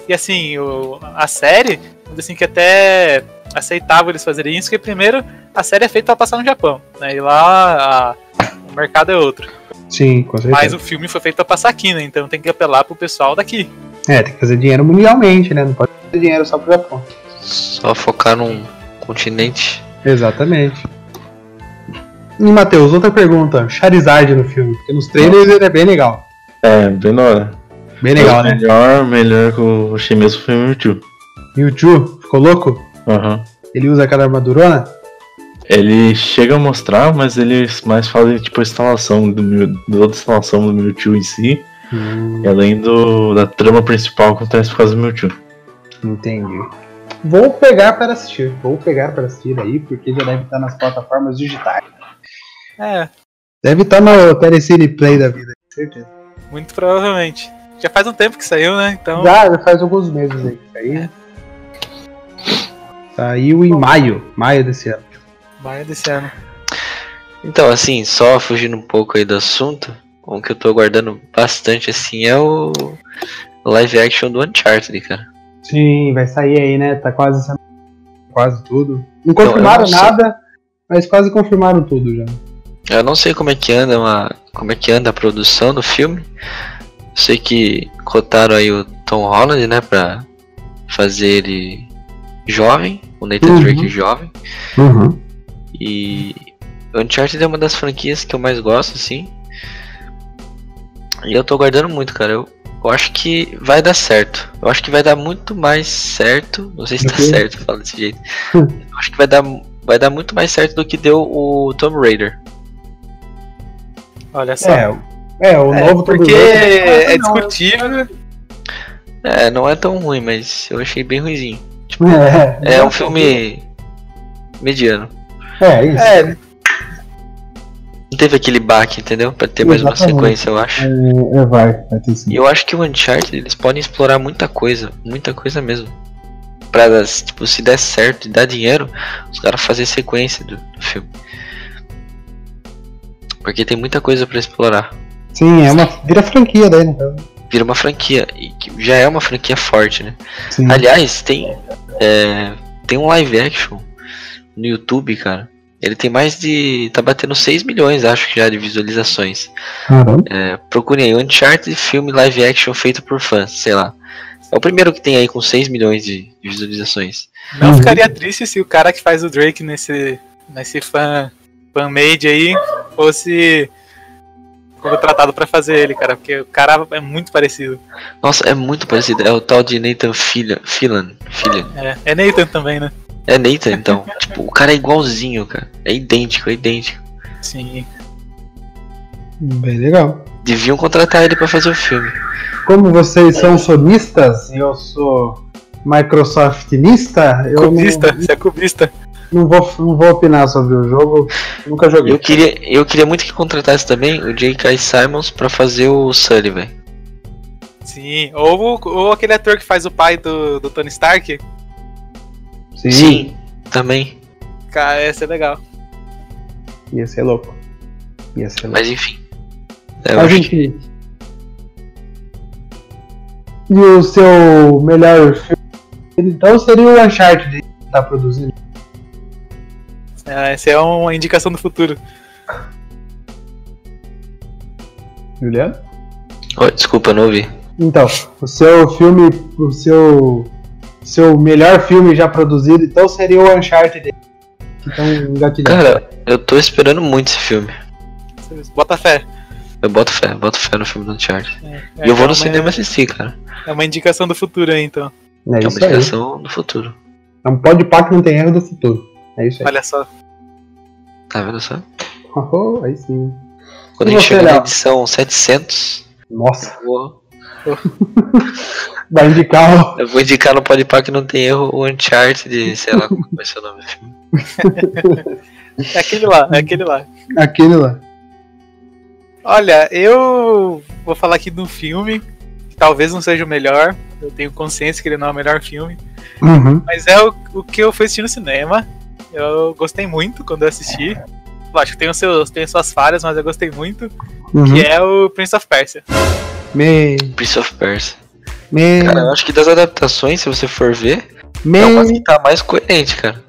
E assim, o, a série, vamos dizer assim, que até aceitável eles fazerem isso, porque primeiro a série é feita pra passar no Japão, né? E lá a- o mercado é outro. Sim, com certeza. Mas o filme foi feito pra passar aqui, né? Então tem que apelar pro pessoal daqui. É, tem que fazer dinheiro mundialmente, né? Não pode fazer dinheiro só pro Japão. Só focar num continente. Exatamente. E Matheus, outra pergunta. Charizard no filme, porque nos trailers ele é bem legal. É, bem da hora. Bem legal, Mas né? Melhor, melhor que eu achei mesmo foi o Mewtwo. Mewtwo, ficou louco? Aham. Ele usa aquela armadurona? Ele chega a mostrar, mas ele mais fala de, tipo a instalação do Mew, toda a instalação do Mewtwo em si, Hum, e além do, da trama principal que acontece por causa do Mewtwo. entendi. Vou pegar para assistir. Vou pegar para assistir aí, porque já deve estar nas plataformas digitais. É, Deve estar no Telecine Play da vida, com certeza. muito provavelmente. Já faz um tempo que saiu, né? Então. Já, já faz alguns meses aí que saiu. Saiu em maio, maio desse ano. Vai desse ano. Então, assim, só fugindo um pouco aí do assunto, o que eu tô aguardando bastante, assim, é o live action do Uncharted, cara. Sim, vai sair aí, né? Tá quase quase tudo. Não confirmaram eu não sei. nada, mas quase confirmaram tudo já. Eu não sei como é que anda uma, como é que anda a produção do filme. Eu sei que cotaram aí o Tom Holland, né, pra fazer ele jovem, o Nathan Uhum. Drake jovem. Uhum. E Uncharted é uma das franquias que eu mais gosto, assim. E eu tô guardando muito, cara. Eu, eu acho que vai dar certo. Eu acho que vai dar muito mais certo. Não sei se tá Ok. certo falar desse jeito. Eu acho que vai dar, vai dar muito mais certo do que deu o Tomb Raider. Olha só. É, é, o É, novo Tomb porque é Não, discutível. É, não é tão ruim, mas eu achei bem ruizinho. É, É um filme mediano. É, isso. É, Não teve aquele baque, entendeu? Pra ter mais uma sequência, eu acho. É, é, vai, vai ter sim. E eu acho que o Uncharted eles podem explorar muita coisa, muita coisa mesmo. Pra, tipo, se der certo e dar dinheiro, os caras fazer sequência do, do filme. Porque tem muita coisa pra explorar. Sim, é uma. Vira franquia daí, né? Vira uma franquia, e que já é uma franquia forte, né? Sim. Aliás, tem. é, tem um live action no YouTube, cara. Ele tem mais de. tá batendo 6 milhões, acho que já, de visualizações. Caramba. É, procurem aí, Uncharted filme live action feito por fãs, sei lá. É o primeiro que tem aí com 6 milhões de visualizações. não Uhum. ficaria triste se o cara que faz o Drake nesse, nesse fan, fan-made aí fosse contratado pra fazer ele, cara. Porque o cara é muito parecido. Nossa, é muito parecido. É o tal de Nathan Fillion. Fillion. Fillion. É, é Nathan também, né? É Nathan, então. tipo, o cara é igualzinho, cara. É idêntico, é idêntico. Sim. Bem legal. Deviam contratar ele pra fazer o filme. Como vocês são sonistas e eu sou Microsoftinista, eu Cubista, você é cubista. Não, vou, não vou opinar sobre o jogo. Nunca joguei. Eu queria, eu queria muito que contratasse também o J.K. Simons pra fazer o Sullivan. Sim. Ou, o- ou aquele ator que faz o pai do, do Tony Stark. Sim, Sim, também. Cara, ia ser legal. Ia ser louco. Ia ser louco. Mas enfim. É, que- gente. E o seu melhor filme? Então seria o Uncharted que tá produzindo. É, essa é uma indicação do futuro. Juliano? Oi, desculpa, não ouvi. Então, o seu filme, o seu seu melhor filme já produzido, então seria o Uncharted que engatilhando. Cara, eu tô esperando muito esse filme. Bota fé. Eu boto fé, boto fé no filme do Uncharted. É, e eu vou é no uma- cinema assistir, cara. É uma indicação do futuro aí, então. é É uma isso aí. indicação do futuro. É um pode pá que não tem erro do futuro. É isso aí. Olha só. Tá vendo só? Oh, aí sim. Quando E a gente chegar na edição 700, Nossa, eu vou, vai indicar o. eu vou indicar no Podpah que não tem erro o Uncharted, sei lá como vai ser o nome do filme. É aquele lá, é aquele lá. aquele lá. Olha, eu vou falar aqui de um filme que talvez não seja o melhor. Eu tenho consciência que ele não é o melhor filme. Uhum. Mas é o, o que eu fui assistir no cinema. Eu gostei muito quando eu assisti. Lógico, tem, os seus, tem suas falhas, mas eu gostei muito. Uhum. Que é o Prince of Persia. Me, Prince of Persia. me, Cara, eu acho que das adaptações, se você for ver, me, é uma que tá mais coerente, cara.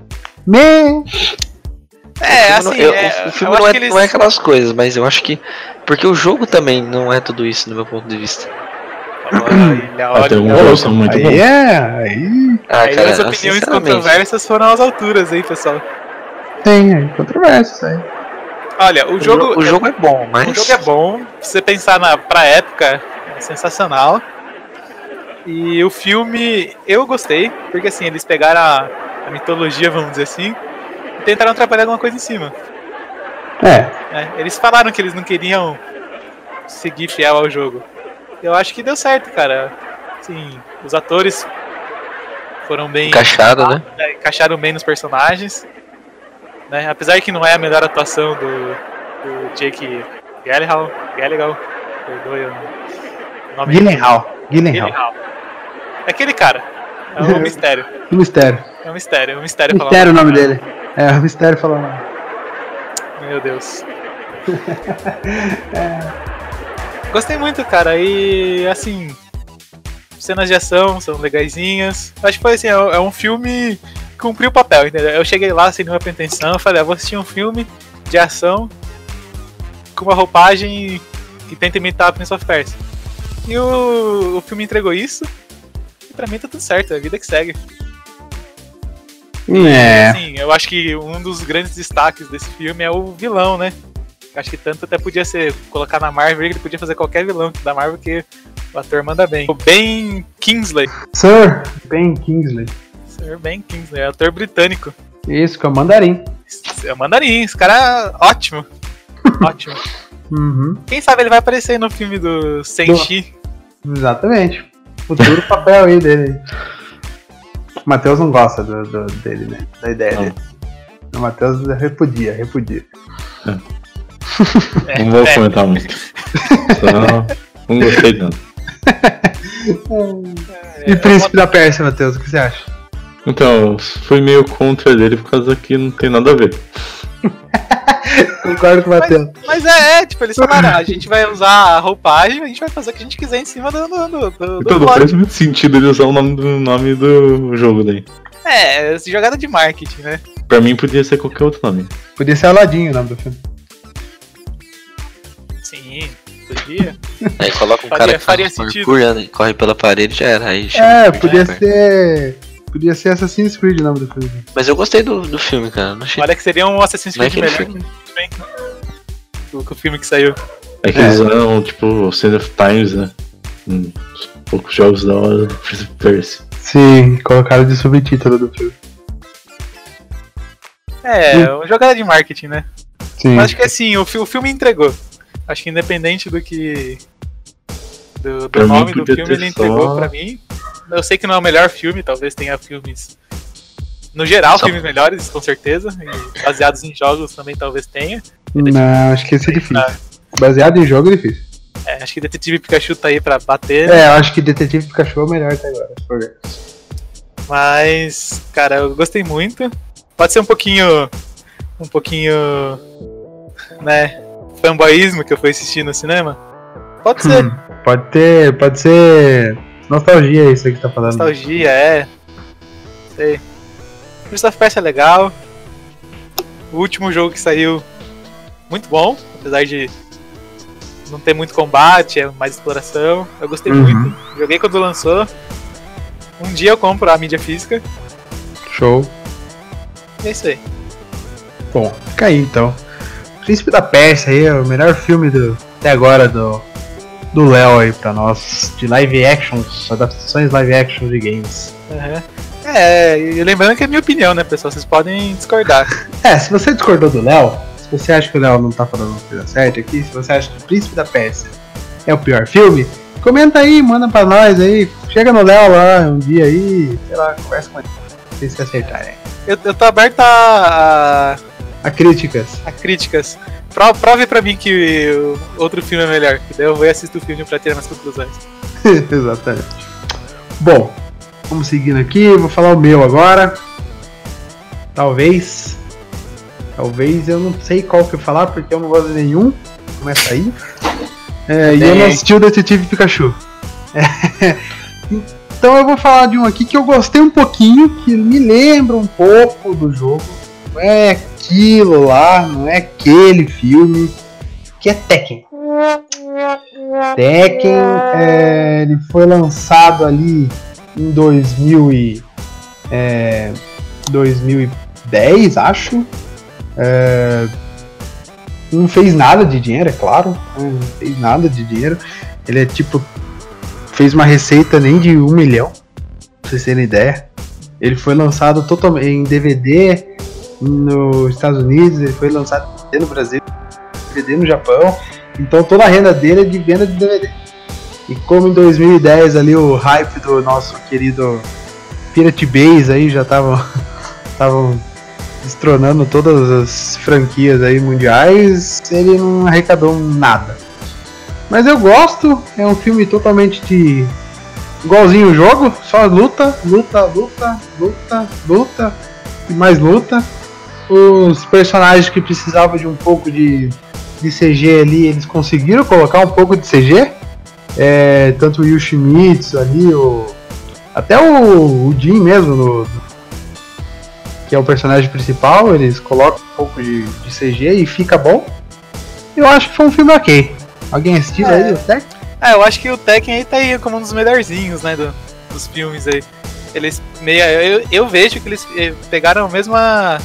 me. É, O filme não- assim, eu- é, o filme eu não é, que eles... não é aquelas coisas, mas eu acho que. Porque o jogo também não é tudo isso, no meu ponto de vista. Olha, tem olha, alguns que são muito Aí bons. é, aí Ah, Aí cara, as opiniões controversas foram às alturas aí, pessoal. tem aí controvérsia isso aí. Olha, o O jogo, o jogo é bom, mas. O jogo é bom, se você pensar na, pra época, é sensacional. E o filme eu gostei, porque assim, eles pegaram a, a mitologia, vamos dizer assim, e tentaram trabalhar alguma coisa em cima. É, né? Eles falaram que eles não queriam seguir fiel ao jogo. Eu acho que deu certo, cara. Assim, os atores foram bem Encaixado, né? né, encaixaram bem nos personagens. Né? Apesar que não é a melhor atuação do, do Jake Gyllenhaal. Gyllenhaal. Perdoe o nome Gyllenhaal. Gyllenhaal. Gyllenhaal. É aquele cara. É um mistério. Um mistério. É um mistério. É um mistério. falar Mistério o nome nome. dele. É, o mistério falou o nome. Meu Deus. Gostei muito, cara. E assim, cenas de ação são legaisinhas. Acho que foi assim, é é um filme que cumpriu o papel, entendeu? Eu cheguei lá sem nenhuma pretensão, falei, ah, vou assistir um filme de ação com uma roupagem que tenta imitar a Prince of Persia. E o, o filme entregou isso. E pra mim tá tudo certo, é a vida que segue. É. Sim, eu acho que um dos grandes destaques desse filme é o vilão, né? Acho que tanto até podia ser colocar na Marvel, ele podia fazer qualquer vilão da Marvel que o ator manda bem. O Ben Kingsley. Sir Ben Kingsley. Sir Ben Kingsley, é ator britânico. Isso, que é o mandarim. É o mandarim, esse cara é ótimo. ótimo. Uhum. Quem sabe ele vai aparecer no filme do Senshi. Exatamente. Futuro papel aí dele. O Matheus não gosta do, do- dele, né? Da ideia Não. dele. O Matheus repudia, repudia. É, Não vou é, comentar muito. Só não gostei tanto. E Príncipe da Pérsia, Matheus, o que você acha? Então, fui meio contra dele por causa que não tem nada a ver. Concordo com o Matheus. Mas é, é, tipo, eles falaram, "Ah, a gente vai usar a roupagem, a gente vai fazer o que a gente quiser em cima do, do, do, do Então não plot." faz muito sentido ele usar o nome do, nome do jogo daí. É, jogada de marketing, né? Pra mim podia ser qualquer outro nome. Podia ser Aladdin o nome do filme. Sim, podia. Aí coloca um Faria- cara que faria faz sentido. parkour, e corre pela parede já era. Aí É, podia sniper. ser. Podia ser Assassin's Creed o nome do filme. Mas eu gostei do, do filme, cara. Não achei. Olha que seria um Assassin's é Creed melhor também. Do que o filme que saiu. É que eles usaram, tipo, Sand of Times, né? Os poucos jogos da hora do Prince of Persia. Sim, colocaram de subtítulo do filme. É, uma jogada de marketing, né? Sim. Mas acho que assim, o, o filme entregou. Acho que independente do que. Do, do Pra nome do filme, ele entregou só- pra mim. Eu sei que não é o melhor filme, talvez tenha filmes. No geral, Só- filmes melhores, com certeza. E baseados em jogos também talvez tenha. Não, acho que esse é difícil. Ah, Baseado em jogo é difícil. é, acho que Detetive Pikachu tá aí pra bater. É, eu acho que Detetive Pikachu é o melhor até agora. ver. Mas, cara, eu gostei muito. Pode ser um pouquinho. Um pouquinho. Né? Fanboyismo que eu fui assistir no cinema. Pode ser. Hum, pode ter. Pode ser. Nostalgia isso aí que tá falando. Nostalgia, é. Sei. Prince of Persia é legal. O último jogo que saiu, muito bom, apesar de não ter muito combate, é mais exploração. Eu gostei Uhum. muito. Joguei quando lançou. Um dia eu compro a mídia física. Show. E é isso aí. Bom, fica aí então. Príncipe da Pérsia aí, é o melhor filme do, até agora do do Léo aí pra nós. De live actions, adaptações live action de games. Uhum. É, e lembrando que é minha opinião, né, pessoal? Vocês podem discordar. É, se você discordou do Léo, se você acha que o Léo não tá falando coisa certa aqui, se você acha que o Príncipe da Pérsia é o pior filme, comenta aí, manda pra nós aí. Chega no Léo lá um dia aí, sei lá, conversa com ele. Vocês se acertarem. Eu, eu tô aberto a, a, A críticas. a críticas. Pro- Prove pra mim que outro filme é melhor, que daí eu vou e assisto o filme pra tirar minhas conclusões. Exatamente. Bom, vamos seguindo aqui, vou falar o meu agora. Talvez. Talvez eu não sei qual que eu falar, porque eu não gosto de nenhum. Começa aí. É, e eu não assisti o Detetive Pikachu. É, Então eu vou falar de um aqui que eu gostei um pouquinho, que me lembra um pouco do jogo. É aquilo lá, não é aquele filme, que é Tekken. Tekken, é, ele foi lançado ali em 2000 e, é, 2010, acho. É, não fez nada de dinheiro, é claro. né, Não fez nada de dinheiro. Ele é tipo. Fez uma receita nem de um milhão, pra vocês terem ideia. Ele foi lançado totalmente em DVD nos Estados Unidos, ele foi lançado no Brasil, DVD no Japão. Então toda a renda dele é de venda de DVD. E como em 2010 ali o hype do nosso querido Pirate Base aí já estavam estavam destronando todas as franquias aí mundiais, ele não arrecadou nada. Mas eu gosto, é um filme totalmente de igualzinho o jogo, só luta, luta, luta, luta, luta e mais luta. Os personagens que precisavam de um pouco de, de CG ali, eles conseguiram colocar um pouco de CG. É, tanto o Yoshimitsu ali, o, até o, o Jin mesmo, no- que é o personagem principal, eles colocam um pouco de, de CG e fica bom. Eu acho que foi um filme ok. Alguém assistiu É. aí, até? Ah, eu acho que o Tekken aí tá aí como um dos melhorzinhos, né, do- dos filmes aí. Eles meio, eu, eu vejo que eles eh, pegaram a mesma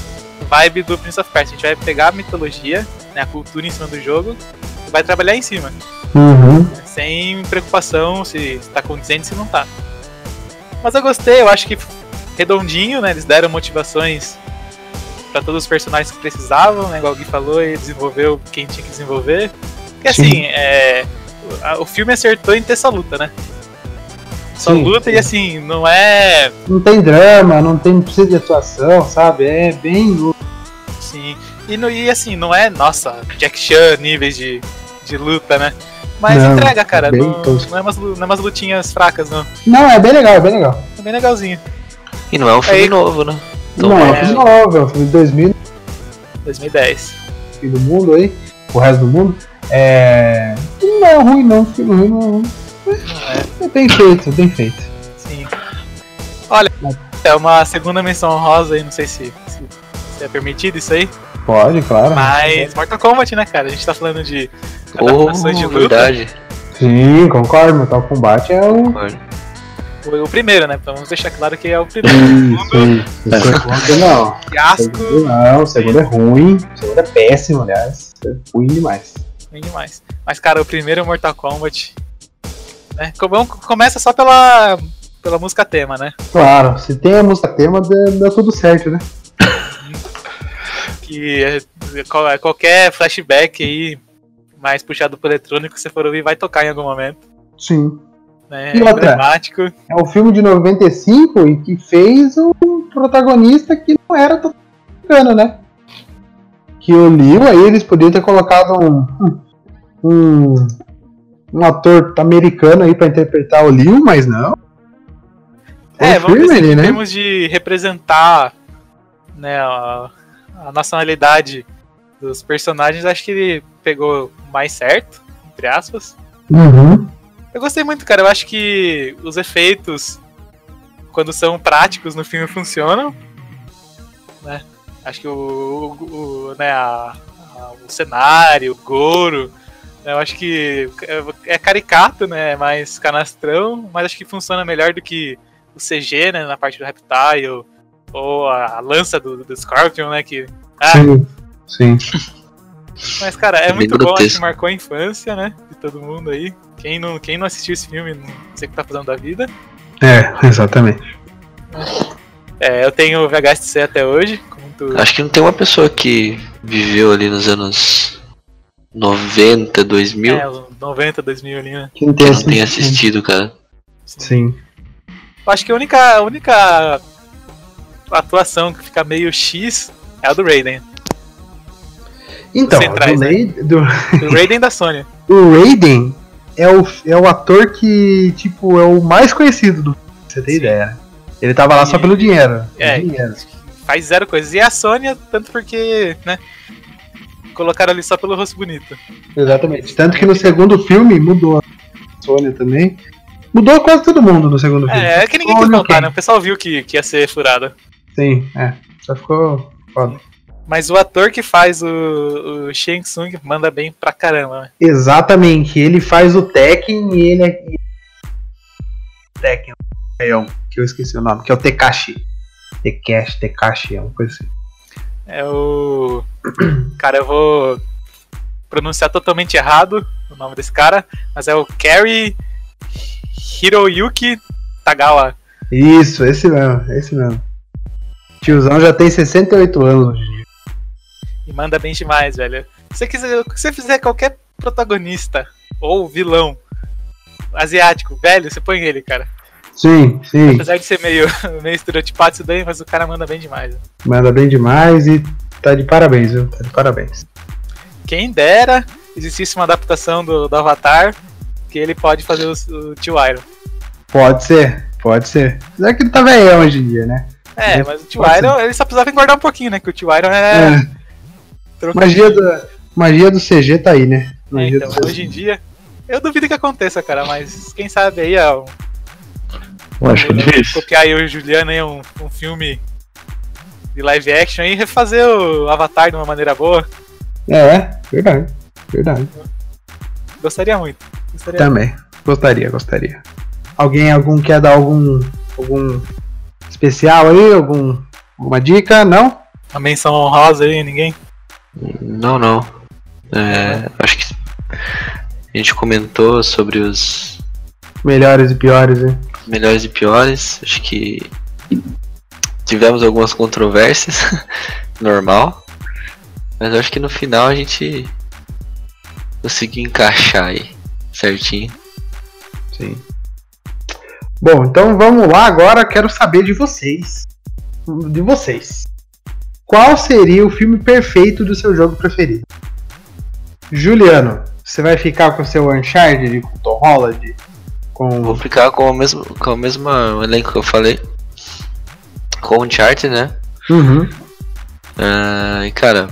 vibe do Prince of Persia. A gente vai pegar a mitologia, né, a cultura em cima do jogo e vai trabalhar em cima, Uhum. sem preocupação se tá condizente se não tá. Mas eu gostei, eu acho que redondinho, né, eles deram motivações pra todos os personagens que precisavam, né, igual o Gui falou, e desenvolveu quem tinha que desenvolver. Porque Sim. assim, é, o- filme acertou em ter só luta, né? Só Sim. luta e assim, não é. Não tem drama, não tem não precisa de atuação, sabe? É bem. Assim, e, no- e assim, não é, nossa, Jack Chan níveis de, de luta, né? Mas Não, entrega, cara. é bem Não, não, é umas, não é umas lutinhas fracas, não. Não, é bem legal, é bem legal. É bem legalzinho. E não é um filme Aí- novo, né? Então, não, é um filme novo, é um filme de 2000 2010. fim do mundo aí, o resto do mundo. É. Não é ruim não, filme ruim não é ruim. É bem feito, bem feito. Sim. Olha, é uma segunda menção honrosa aí, não sei se, se, se é permitido isso aí. Pode, claro. Mas Mortal Kombat, né, cara? A gente tá falando de oh, adaptações de luta. verdade. Sim, concordo, Mortal Kombat é o. O, o primeiro, né? Então vamos deixar claro que é o primeiro. Isso, isso. O segundo não. O Fiasco, segundo não, o segundo é ruim. O segundo é péssimo, aliás. É ruim demais. bem demais. Mas, cara, o primeiro Mortal Kombat. Né? Começa só pela, pela música tema, né? Claro, se tem a música tema, dá, dá tudo certo, né? Que é, é, qualquer flashback aí mais puxado pro eletrônico que você for ouvir vai tocar em algum momento. Sim. Né? E É outra? É um filme de 95 e que fez um protagonista que não era tão bacana, né? Que o Liu, aí eles podiam ter colocado um, um, um ator americano aí pra interpretar o Liu, mas não. Foi É, vamos dizer, em né? termos de representar né, a, a nacionalidade dos personagens, acho que ele pegou mais certo, entre aspas. Uhum. Eu gostei muito, cara. Eu acho que os efeitos, quando são práticos no filme, funcionam. Né? Acho que o, o- o- né, a- a- o cenário, o Goro, eu acho que é, é caricato, né? É mais canastrão, mas acho que funciona melhor do que o CG, né? Na parte do Reptile, ou a, a lança do, do Scorpion, né? Que, ah, Sim. Sim. mas, cara, é muito bom, acho que marcou a infância, né? De todo mundo aí. Quem não, quem não assistiu esse filme, não sei o que tá fazendo da vida. É, exatamente. É, eu tenho VHS até hoje, muito. Acho que não tem uma pessoa que viveu ali nos anos 90, 2000 É, os 90, 2000 ali, né? Que não que tem não tenha assistido. assistido, cara. Sim. Eu acho que a única, a única atuação que fica meio X é a do Raiden. Então, centrais, do, né? Raiden- do- Do Raiden da Sony. o Raiden é o, é o ator que, tipo, é o mais conhecido do você ter Sim. ideia. né? Ele tava lá só E- pelo dinheiro. É, dinheiro. faz zero coisas. E a Sony, tanto porque, né? Colocaram ali só pelo rosto bonito. Exatamente. Tanto que no segundo filme mudou a Sônia também. Mudou quase todo mundo no segundo filme. É, é que ninguém quis contar, né? O pessoal viu que, que ia ser furada. Sim, é. Só ficou foda. Mas o ator que faz o, o Shang Tsung manda bem pra caramba, né? Exatamente. Ele faz o Tekken e ele é. Tekken, que eu esqueci o nome, que é o Tekashi. Tekashi, Tekashi, é uma coisa assim. É o. Cara, eu vou pronunciar totalmente errado o nome desse cara, mas é o Kerry Hiroyuki Tagawa. Isso, esse mesmo, esse mesmo. Tiozão já tem 68 anos hoje em dia. E manda bem demais, velho. Se você, quiser, se você fizer qualquer protagonista ou vilão asiático, velho, você põe ele, cara. Sim, sim. Apesar de ser meio, meio estereotipado isso daí, mas o cara manda bem demais. Manda bem demais e tá de parabéns, viu? Tá de parabéns. Quem dera existisse uma adaptação do, do Avatar que ele pode fazer o, o tio Iron. Pode ser, pode ser. Mas é que ele tá velhão hoje em dia, né? É, mas o tio pode Iron, ele só precisava engordar um pouquinho, né? Que o tio Iron é. É. Magia, do, magia do CG tá aí, né? É, então, hoje em dia, eu duvido que aconteça, cara, mas quem sabe aí, ó, Eu acho difícil. copiar aí o Juliano aí um, um filme de live action e refazer o Avatar de uma maneira boa. É, verdade. Verdade. Gostaria muito. Gostaria Também. Gostaria, gostaria. Alguém algum quer dar algum algum especial aí, algum alguma dica? Não? A menção honrosa aí, ninguém? Não, não. É, acho que a gente comentou sobre os Melhores e piores, hein? Melhores e piores. Acho que tivemos algumas controvérsias, normal. Mas acho que no final a gente conseguiu encaixar aí certinho. Sim. Bom, então vamos lá agora, quero saber de vocês. De vocês. Qual seria o filme perfeito do seu jogo preferido? Juliano, você vai ficar com o seu Uncharted com Tom Holland? Com Vou ficar com o mesmo, com o mesmo elenco que eu falei. Com o chart, né? Uhum. Ah, e cara,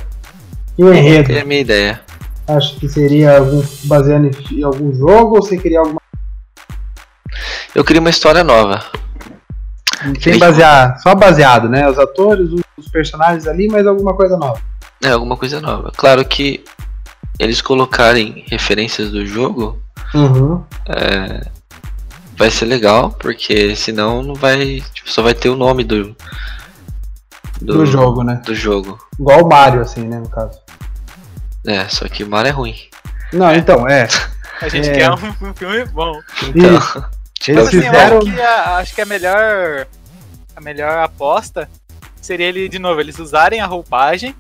E o enredo? é a minha ideia. Acho que seria algum baseado em, em algum jogo ou você queria alguma Eu queria uma história nova. sem basear, só baseado, né? Os atores, os- personagens ali, mas alguma coisa nova. É, alguma coisa nova. Claro que eles colocarem referências do jogo Uhum. Vai ser legal, porque senão não vai. Tipo, só vai ter o nome do. Do, jogo, né? Do jogo. Igual o Mario, assim, né, no caso. É, só que o mar é ruim. Não, então, é. A gente É. quer um, filme bom. Então, Isso. tipo, Eles Mas assim, eu fizeram. acho que, a, acho que a melhor. A melhor aposta seria ele, de novo, eles usarem a roupagem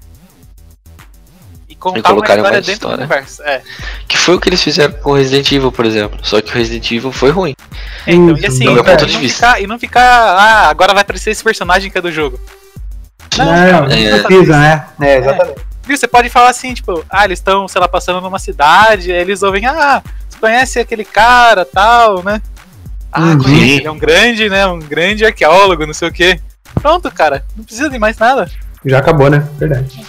contar uma história dentro do história. universo. É. que foi o que eles fizeram com o Resident Evil, por exemplo. Só que o Resident Evil foi ruim. É, então, e assim, do meu ponto de e não vista. Ficar, e não ficar, ah, agora vai aparecer esse personagem que é do jogo. Não, não não é. precisa né? É, exatamente. Viu? Você pode falar assim, tipo, ah, eles estão, sei lá, passando numa cidade, aí eles ouvem, ah, você conhece aquele cara, tal, né? Ah, Uhum. ele é um grande, né, um grande arqueólogo, não sei o quê. Pronto, cara, não precisa de mais nada. Já acabou, né? Verdade.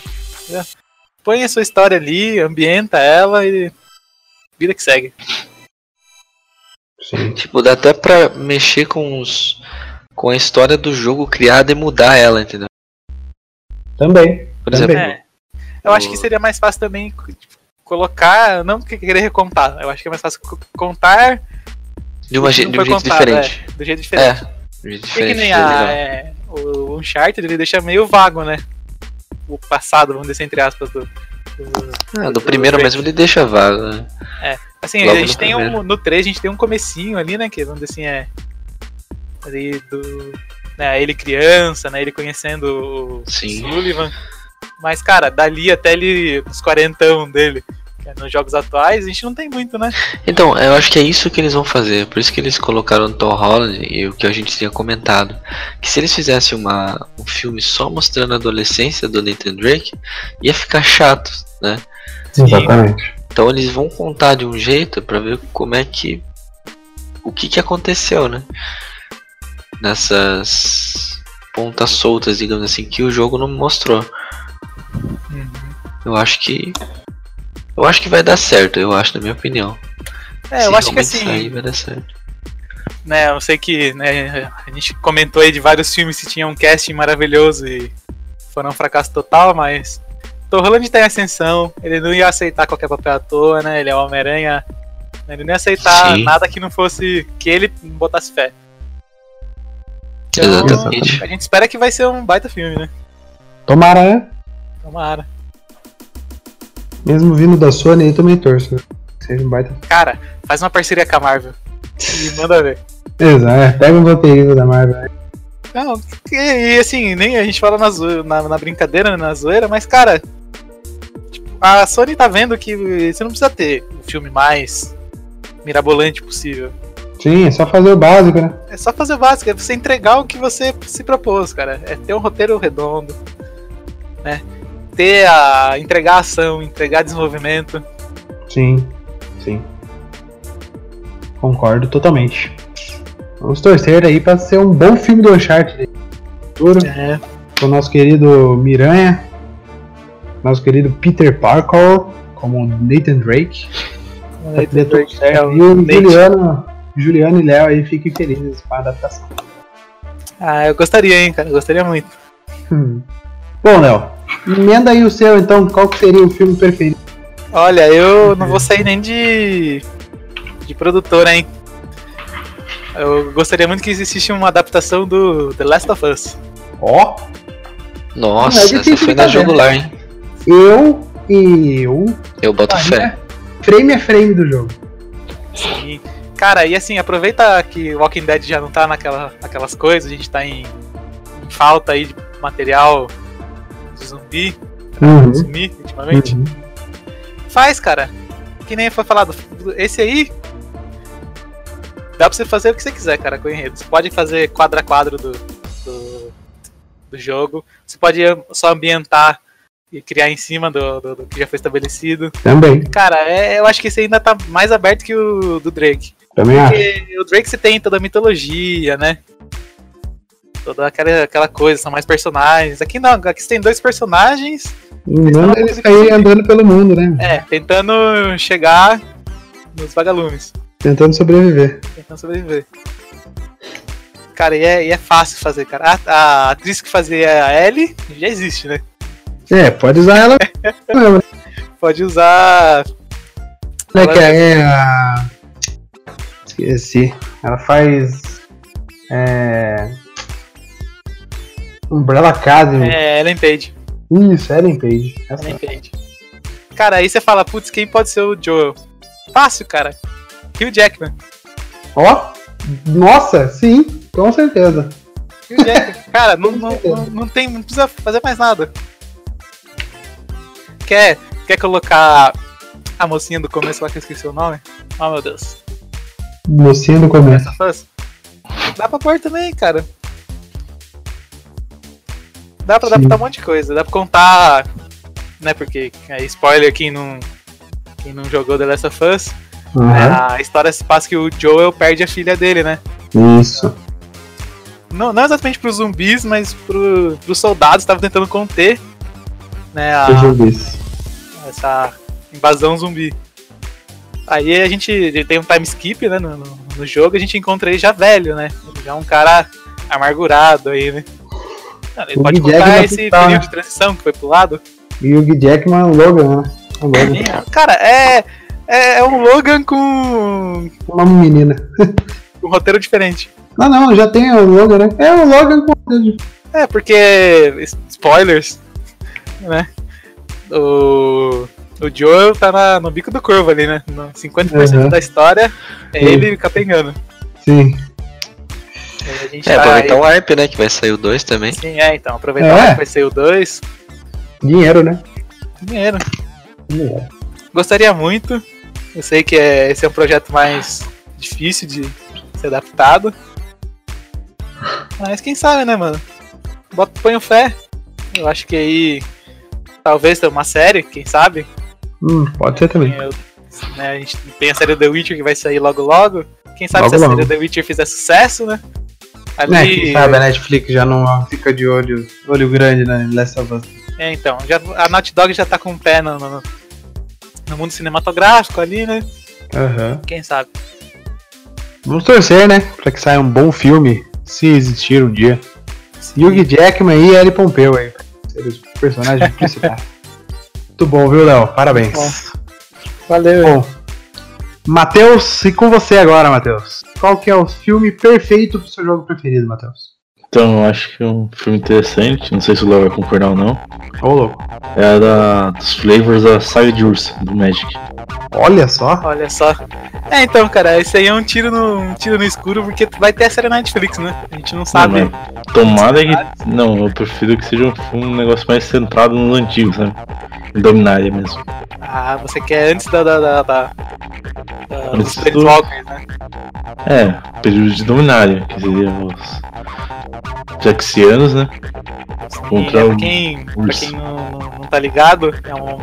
Põe a sua história ali, ambienta ela e vida que segue. Sim. Tipo, dá até pra mexer com os. com a história do jogo criada e mudar ela, entendeu? Também. Por Também. exemplo, É. Eu acho que seria mais fácil também tipo, colocar, não que- querer recontar, eu acho que é mais fácil co- contar de, uma, o que de um jeito contado, diferente. é, do jeito diferente. É, de um jeito E que diferente. nem é a, legal. é, o Uncharted, ele deixa meio vago, né? O passado, vamos dizer entre aspas, do. do- Ah, do primeiro mesmo ele deixa vago, né? Assim, Logo a gente tem um. primeiro. No 3 a gente tem um comecinho ali, né? Que vamos dizer assim, é. Ali do. Né, ele criança, né? Ele conhecendo o Sim. Sullivan. Mas, cara, dali até ele. os quarentão dele. É nos jogos atuais, a gente não tem muito, né? Então, eu acho que é isso que eles vão fazer. Por isso que eles colocaram o Tom Holland e o que a gente tinha comentado. Que se eles fizessem uma, um filme só mostrando a adolescência do Nathan Drake, ia ficar chato, né? Exatamente. Então eles vão contar de um jeito pra ver como é que. O que que aconteceu, né? Nessas pontas soltas, digamos assim, que o jogo não mostrou. Eu acho que. Eu acho que vai dar certo, eu acho, na minha opinião. É, eu Se acho que assim. sair, vai dar certo. né, eu sei que né, a gente comentou aí de vários filmes que tinham um casting maravilhoso e foram um fracasso total, mas Tom Holland tá em ascensão, ele não ia aceitar qualquer papel à toa, né? Ele é o Homem-Aranha, né, ele não ia aceitar Sim. nada que não fosse que ele botasse fé. Então, Exatamente. a gente espera que vai ser um baita filme, né? Tomara, né? Tomara. Mesmo vindo da Sony, eu também torço. que Seja um baita. Cara, faz uma parceria com a Marvel. E manda ver. Exato, é. Pega um roteirista da Marvel. né? Não, e, e, assim, nem a gente fala na, na, na brincadeira, né, na zoeira, mas cara, tipo, a Sony tá vendo que você não precisa ter o filme mais mirabolante possível. Sim, é só fazer o básico, né? É só fazer o básico, é você entregar o que você se propôs, cara. É ter um roteiro redondo, né? Ter a. entregar ação, entregar desenvolvimento. Sim, sim. Concordo totalmente. Vamos torcer aí pra ser um bom filme do Uncharted futuro. É. Com o nosso querido Miranha, nosso querido Peter Parker, como Nathan Drake. Vai ter tudo certo. E o Nate. Juliano, Juliano e Léo aí fiquem felizes com a adaptação. Ah, eu gostaria, hein, cara. eu Gostaria muito. Bom, Léo, emenda aí o seu então, qual que seria o filme preferido? Olha, eu não vou sair nem de. de produtora, hein? Eu gostaria muito que existisse uma adaptação do The Last of Us. Ó, Nossa, Não é essa foi de na jugular, hein? eu e eu. Eu boto fé. Frame a frame do jogo. E, cara, e assim, aproveita que Walking Dead já não tá naquela, naquelas coisas, a gente tá em, em falta aí de material de zumbi, Uhum. zumbi ultimamente. Uhum. Faz, cara. Que nem foi falado. Esse aí. Dá pra você fazer o que você quiser, cara, com o enredo. Você pode fazer quadro a quadro do, do, do jogo. Você pode só ambientar e criar em cima do, do- do que já foi estabelecido. Também, Cara, é- eu acho que esse ainda tá mais aberto que o do Drake. também acho. Porque o Drake você tem toda a mitologia, né? Toda aquela, aquela coisa, são mais personagens. Aqui não, aqui você tem dois personagens, Manda eles saírem andando pelo mundo, né? é, tentando chegar nos vagalumes. Tentando sobreviver. Tentando sobreviver. Cara, e é, e é fácil fazer, cara. A, a atriz que fazia a Ellie já existe, né? É, pode usar ela. Pode usar. né, que é a. Esqueci. Ela faz. É. Umbrella Academy. É, Ellen Page. Isso, Ellen Page. Essa. Ellen Page. Cara, aí você fala, putz, quem pode ser o Joel? Fácil, cara. Hugh Jackman. Ó, nossa, sim, com certeza. Hugh Jackman. Cara, não, não, não, não tem, não precisa fazer mais nada. Quer, quer colocar a mocinha do começo lá que eu esqueci o nome? Oh meu Deus. Mocinha do começo. Dá pra pôr também, cara. Dá pra Sim. adaptar um monte de coisa. Dá pra contar. Né, porque é spoiler quem não. Quem não jogou The Last of Us. Aham, A história se passa que o Joel perde a filha dele, né? Isso. Não, não exatamente pros zumbis, mas pro, pros soldados que estavam tentando conter né, a- essa invasão zumbi. Aí a gente tem um time skip né, no, no- no jogo, a gente encontra ele já velho, né? Já um cara amargurado aí, né? Ele O pode Jack contar esse ficar- período de transição que foi pro lado. E o Hugh Jackman, o Logan, né? O Logan. Cara, é, é, é um Logan com Uma menina. um roteiro diferente. Ah, não, já tem o Logan, né? É o Logan com. É, porque. Spoilers. Né? O. O Joel tá na- no bico do corvo ali, né? No 50% Uhum. da história é Sim. ele capengando. Sim. É, tá aproveitar aí- o hype, né? Que vai sair o 2 também. Sim, é, então. Aproveitar É. que vai ser o 2. Dinheiro, né? Dinheiro. Dinheiro. Gostaria muito. Eu sei que é, esse é um projeto mais difícil de ser adaptado. Mas quem sabe, né, mano? Bota, põe o fé. Eu acho que aí. Talvez tenha uma série, quem sabe? Hum, pode ser também. Eu- né, a gente tem a série The Witcher que vai sair logo logo. Quem sabe Logo, se a logo. série The Witcher fizer sucesso, né? Ali, Né, quem sabe a Netflix já não fica de olho, olho grande na Last of Us. É, então, já, a Naughty Dog já tá com o pé no, no, no mundo cinematográfico ali, né? Aham. Quem sabe? Vamos torcer, né? Pra que saia um bom filme, se existir um dia. Hugh Jackman e Ellie Pompeu aí. Ser os personagens principais. Muito bom, viu, Léo? Parabéns. Bom. Valeu. Bom, Matheus, e com você agora, Matheus. Qual que é o filme perfeito pro seu jogo preferido, Matheus? Então, eu acho que é um filme interessante, não sei se o Léo vai concordar ou não. Ô, louco. É a da, dos flavors da saga de urso, do Magic. Olha só. Olha só. É, então, cara, esse aí é um tiro no, um tiro no escuro, porque vai ter a série na Netflix, né? A gente não sabe. Não, mas tomara que. Não, eu prefiro que seja um, filme- um negócio mais centrado nos antigos, sabe? Em Dominária mesmo. Ah, você quer antes da. da, da, da, da dos Antes do- Planeswalkers, né? É, período de Dominária, que seria os. Jaxianos, né? Contra é, pra quem, pra quem não, não, não tá ligado, é, um,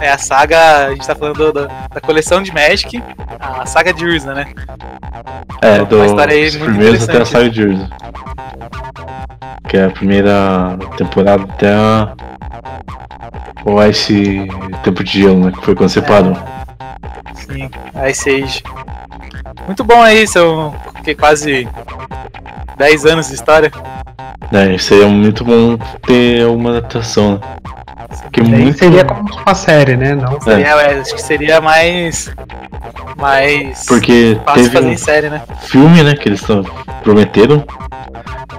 é a saga. A gente tá falando da, da coleção de Magic, a saga de Urza, né? É, Uma do, história aí dos muito primeiros até a saga de Urza. Que é a primeira temporada até a. O Ice Tempo de Gelo, né? Que foi quando separou. Sim, Ice Age. Muito bom aí, são quase 10 anos de história. É, seria muito bom ter uma adaptação, né? Porque muito. seria como uma série, né? Não. Seria, é, acho que seria mais. Mais. Porque fácil teve fazer um em série, né? filme, né, que eles prometeram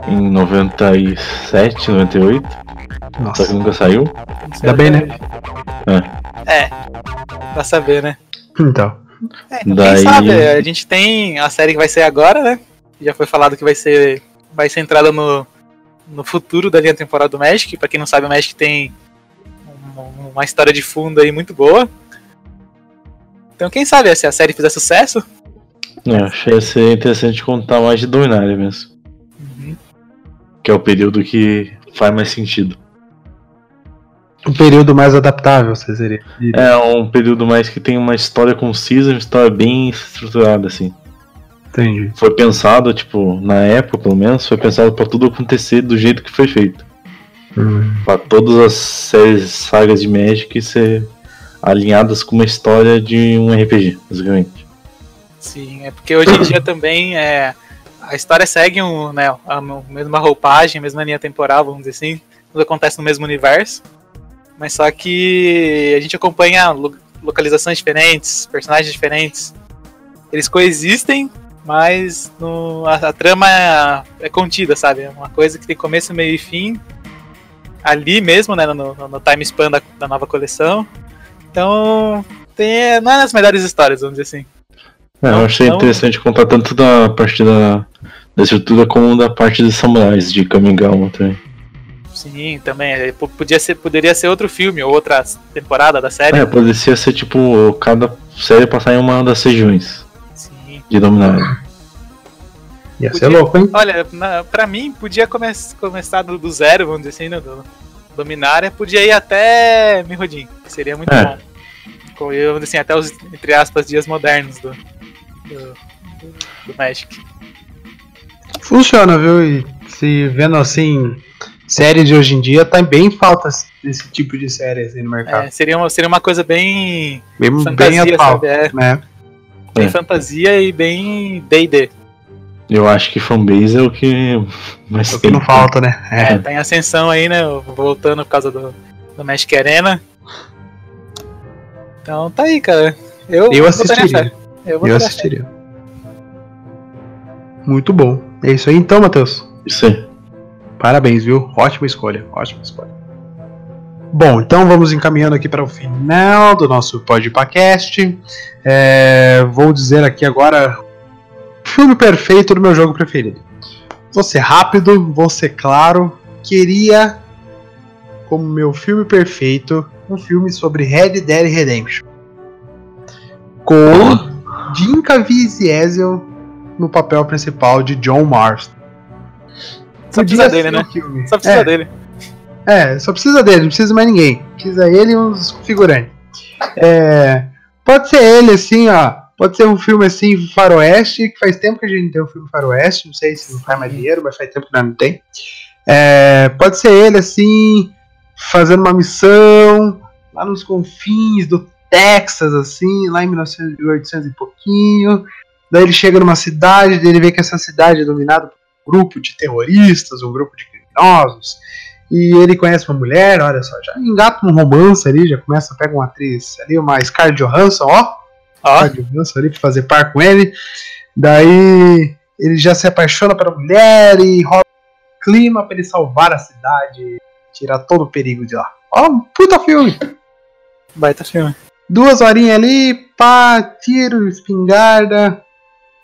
em 97, 98, só Nossa. que nunca saiu. Ainda bem, até hoje. É. Pra saber, né? Então. É, então Daí- quem sabe? A gente tem a série que vai ser agora, né? Já foi falado que vai ser. Vai ser entrada no, no futuro da linha temporal do Magic. Pra quem não sabe, o Magic tem um- uma história de fundo aí muito boa. Então quem sabe se a série fizer sucesso. Eu achei ser interessante contar mais de Dominária mesmo. Que é o período que faz mais sentido. Um período mais adaptável, vocês diriam. É um período mais que tem uma história concisa, uma história bem estruturada, assim. Entendi. Foi pensado, tipo, na época pelo menos, foi pensado pra tudo acontecer do jeito que foi feito. Hum. Pra todas as séries, sagas de Magic ser alinhadas com uma história de um RPG, basicamente. Sim, é porque hoje em dia também é, a história segue um, né, a mesma roupagem, a mesma linha temporal, vamos dizer assim. Tudo acontece no mesmo universo. Mas só que a gente acompanha lo- localizações diferentes, personagens diferentes. Eles coexistem, mas no- a, a trama é, é contida, sabe? É uma coisa que tem começo, meio e fim. Ali mesmo, né? No, no- no time span da, da nova coleção. Então, tem, não é as melhores histórias, vamos dizer assim. É, Não, eu achei não- interessante contar tanto da parte da, da estrutura como da parte dos samurais de Kamigawa também. Sim, também. é, po- Podia ser, poderia ser outro filme ou outra temporada da série. É, poderia ser tipo, cada série passar em uma das regiões Sim. de Dominária. Ia ser Podia- louco, hein? Olha, na, pra mim, podia come começar do, do zero, vamos dizer assim, né, do Dominária. Podia ir até Mirrodin, que seria muito É. bom. Com, vamos dizer assim, até os, entre aspas, dias modernos do, do, do, do Magic. Funciona, viu? E se vendo assim, série de hoje em dia, tá bem falta desse tipo de série assim no mercado. É, seria, uma, seria uma coisa bem, bem, bem fantasia, atual. sabe? É, Né? bem É. fantasia e bem D&D. Eu acho que fanbase é o que mais É o que não falta, né? É, É. tá em ascensão aí, né? Voltando por causa do, do Magic Arena. Então tá aí, cara. Eu, Eu assistiria. Eu, Eu assistiria. Muito bom. É isso aí então, Matheus. Isso aí. Parabéns, viu? Ótima escolha, ótima escolha. Bom, então vamos encaminhando aqui para o final do nosso podcast. É, vou dizer aqui agora o filme perfeito do meu jogo preferido. Vou ser rápido, vou ser claro. Queria, como meu filme perfeito, um filme sobre Red Dead Redemption. Com Jim Caviezel no papel principal de John Marston. Só precisa dele, ser né? filme. Só precisa É, dele. é, só precisa dele, não precisa mais ninguém. Precisa ele e uns figurantes. É, pode ser ele, assim, ó. Pode ser um filme assim, faroeste, que faz tempo que a gente não tem um filme faroeste, não sei se não faz mais dinheiro, mas faz tempo que nós não tem. É, pode ser ele, assim, fazendo uma missão lá nos confins do Texas, assim, lá em 1800 e pouquinho. Daí ele chega numa cidade, daí ele vê que essa cidade é dominada por grupo de terroristas, um grupo de criminosos. E ele conhece uma mulher, olha só, já engata um romance ali, já começa, pega uma atriz ali, uma Scarlett Johansson, ó. Ó, Scarlett Johansson ali pra fazer par com ele. Daí ele já se apaixona pela mulher e rola um clima pra ele salvar a cidade, tirar todo o perigo de lá. Ó, um puta filme! baita filme. Duas horinhas ali, pá, tiro, espingarda,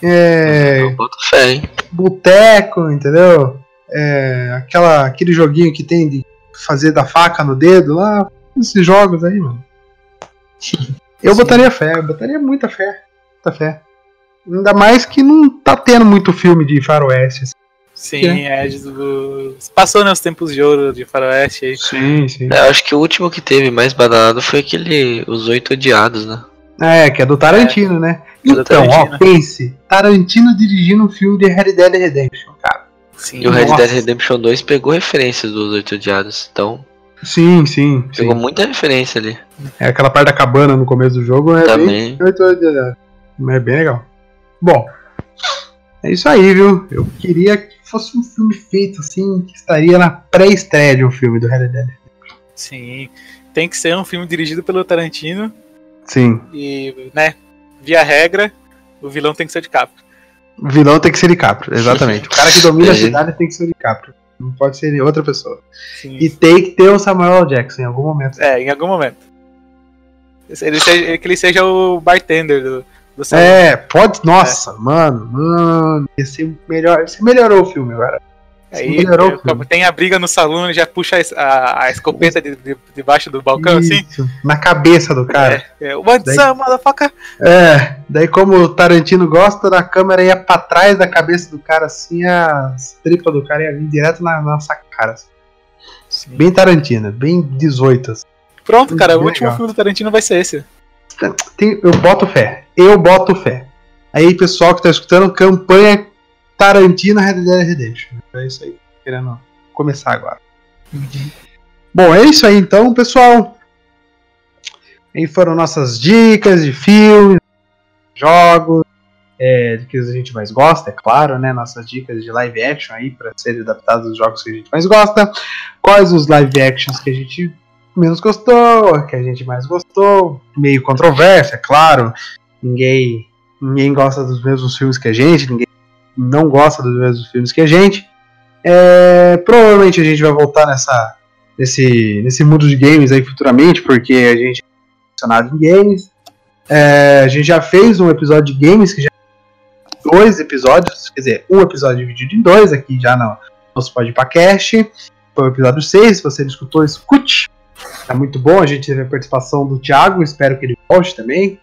é, boto fé, hein? boteco, entendeu? É, aquela, aquele joguinho que tem de fazer da faca no dedo lá. Esses jogos aí, mano. Eu Sim. botaria fé, eu botaria muita fé. Muita fé. Ainda mais que não tá tendo muito filme de faroeste. assim. Sim, é. do- Passou né, os tempos de ouro de Faroeste aí. Sim, sim. É, eu acho que o último que teve mais badalado foi aquele Os Oito Odiados, né? É, que é do Tarantino, né? é do Então, ó, Tarantino. pense. Tarantino dirigindo um filme de Red Dead Redemption, cara. Sim. E o Red. Dead Redemption 2 pegou referências dos Oito Odiados. Então, Sim, sim. pegou sim. muita referência ali. É aquela parte da cabana no começo do jogo, é bem Também. Mas é bem legal. Bom, é isso aí, viu? Eu queria que fosse um filme feito assim, que estaria na pré-estreia de um filme do Red Dead. Sim. tem que ser um filme dirigido pelo Tarantino Sim. e, né, via regra, o vilão tem que ser de capa. O vilão tem que ser DiCaprio, exatamente. O cara que domina a É. cidade tem que ser o DiCaprio. Não pode ser outra pessoa. Sim. E tem que ter o Samuel L. Jackson em algum momento. É, em algum momento. Ele seja, que ele seja o bartender do, do. É, pode. Nossa, mano, mano. Esse melhor. Você melhorou o filme agora. Aí tem a briga no salão, ele já puxa a, a, a escopeta de, de- debaixo do balcão, assim. Isso, Na cabeça do cara. É, é, What's Daí- up, motherfucker? É. Daí, como o Tarantino gosta, da câmera ia pra trás da cabeça do cara, assim, as tripas do cara ia vir direto na nossa cara. assim. Bem Tarantino, bem 18. assim. Pronto, cara, o último legal. filme do Tarantino vai ser esse. Tem- eu boto fé. Eu boto fé. Aí, pessoal que tá escutando, campanha Tarantino Red Dead Redemption. É isso aí. Querendo começar agora. Bom, é isso aí então, pessoal. Aí foram nossas dicas de filmes, jogos, é, que a gente mais gosta, é claro, né? Nossas dicas de live action aí para serem adaptados aos jogos que a gente mais gosta. Quais os live actions que a gente menos gostou, que a gente mais gostou. Meio controverso, é claro. Ninguém, ninguém gosta dos mesmos filmes que a gente, ninguém não gosta dos mesmos filmes que a gente. É, provavelmente a gente vai voltar nessa, nesse, nesse mundo de games aí futuramente, porque a gente é aficionado em games. É, a gente já fez um episódio de games, que já dois episódios, quer dizer, um episódio dividido em dois aqui já no nosso podcast. Foi o episódio 6, se você não escutou, escute. Tá muito bom, a gente teve a participação do Thiago, espero que ele volte também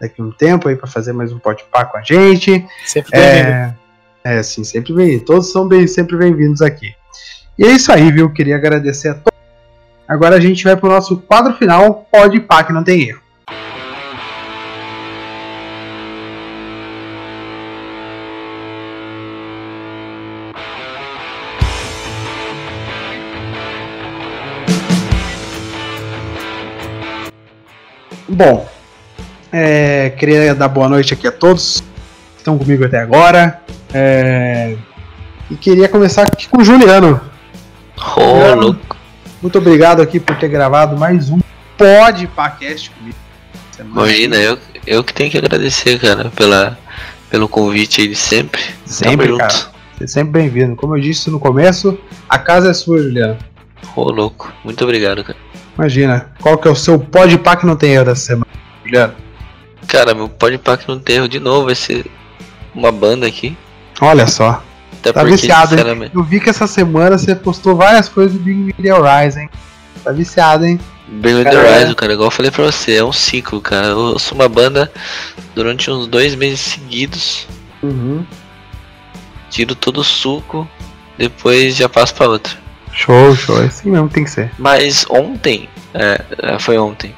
daqui a um tempo aí para fazer mais um podpar com a gente. Sempre. É, é sim, sempre bem. Todos são bem, sempre bem-vindos aqui. E é isso aí, viu? Queria agradecer a todos. Agora a gente vai pro nosso quadro final, pode pá que não tem erro. Bom, é, queria dar boa noite aqui a todos que estão comigo até agora. É, e queria começar aqui com o Juliano. Ô, louco. Muito obrigado aqui por ter gravado mais um Pod Podcast comigo. Semana. Imagina, eu, eu que tenho que agradecer, cara, pela, pelo convite aí de sempre. Sempre, Tamo cara. junto. Você é sempre bem-vindo. Como eu disse no começo, a casa é sua, Juliano. Ô, louco. Muito obrigado, cara. Imagina. Qual que é o seu Pod Pá que não tem erro dessa semana, Juliano? Cara, meu Podpack não tem erro de novo, vai ser uma banda aqui. Olha só. Até Tá porque, viciado, hein? Eu vi que essa semana você postou várias coisas do Big Media Rise, hein? Tá viciado, hein? With Cara, the é. Rise, cara, igual eu falei pra você, é um ciclo, cara. Eu sou uma banda durante uns dois meses seguidos, Uhum. tiro todo o suco, depois já passo pra outra. Show, show. É assim mesmo que tem que ser. Mas ontem, é, é, foi ontem,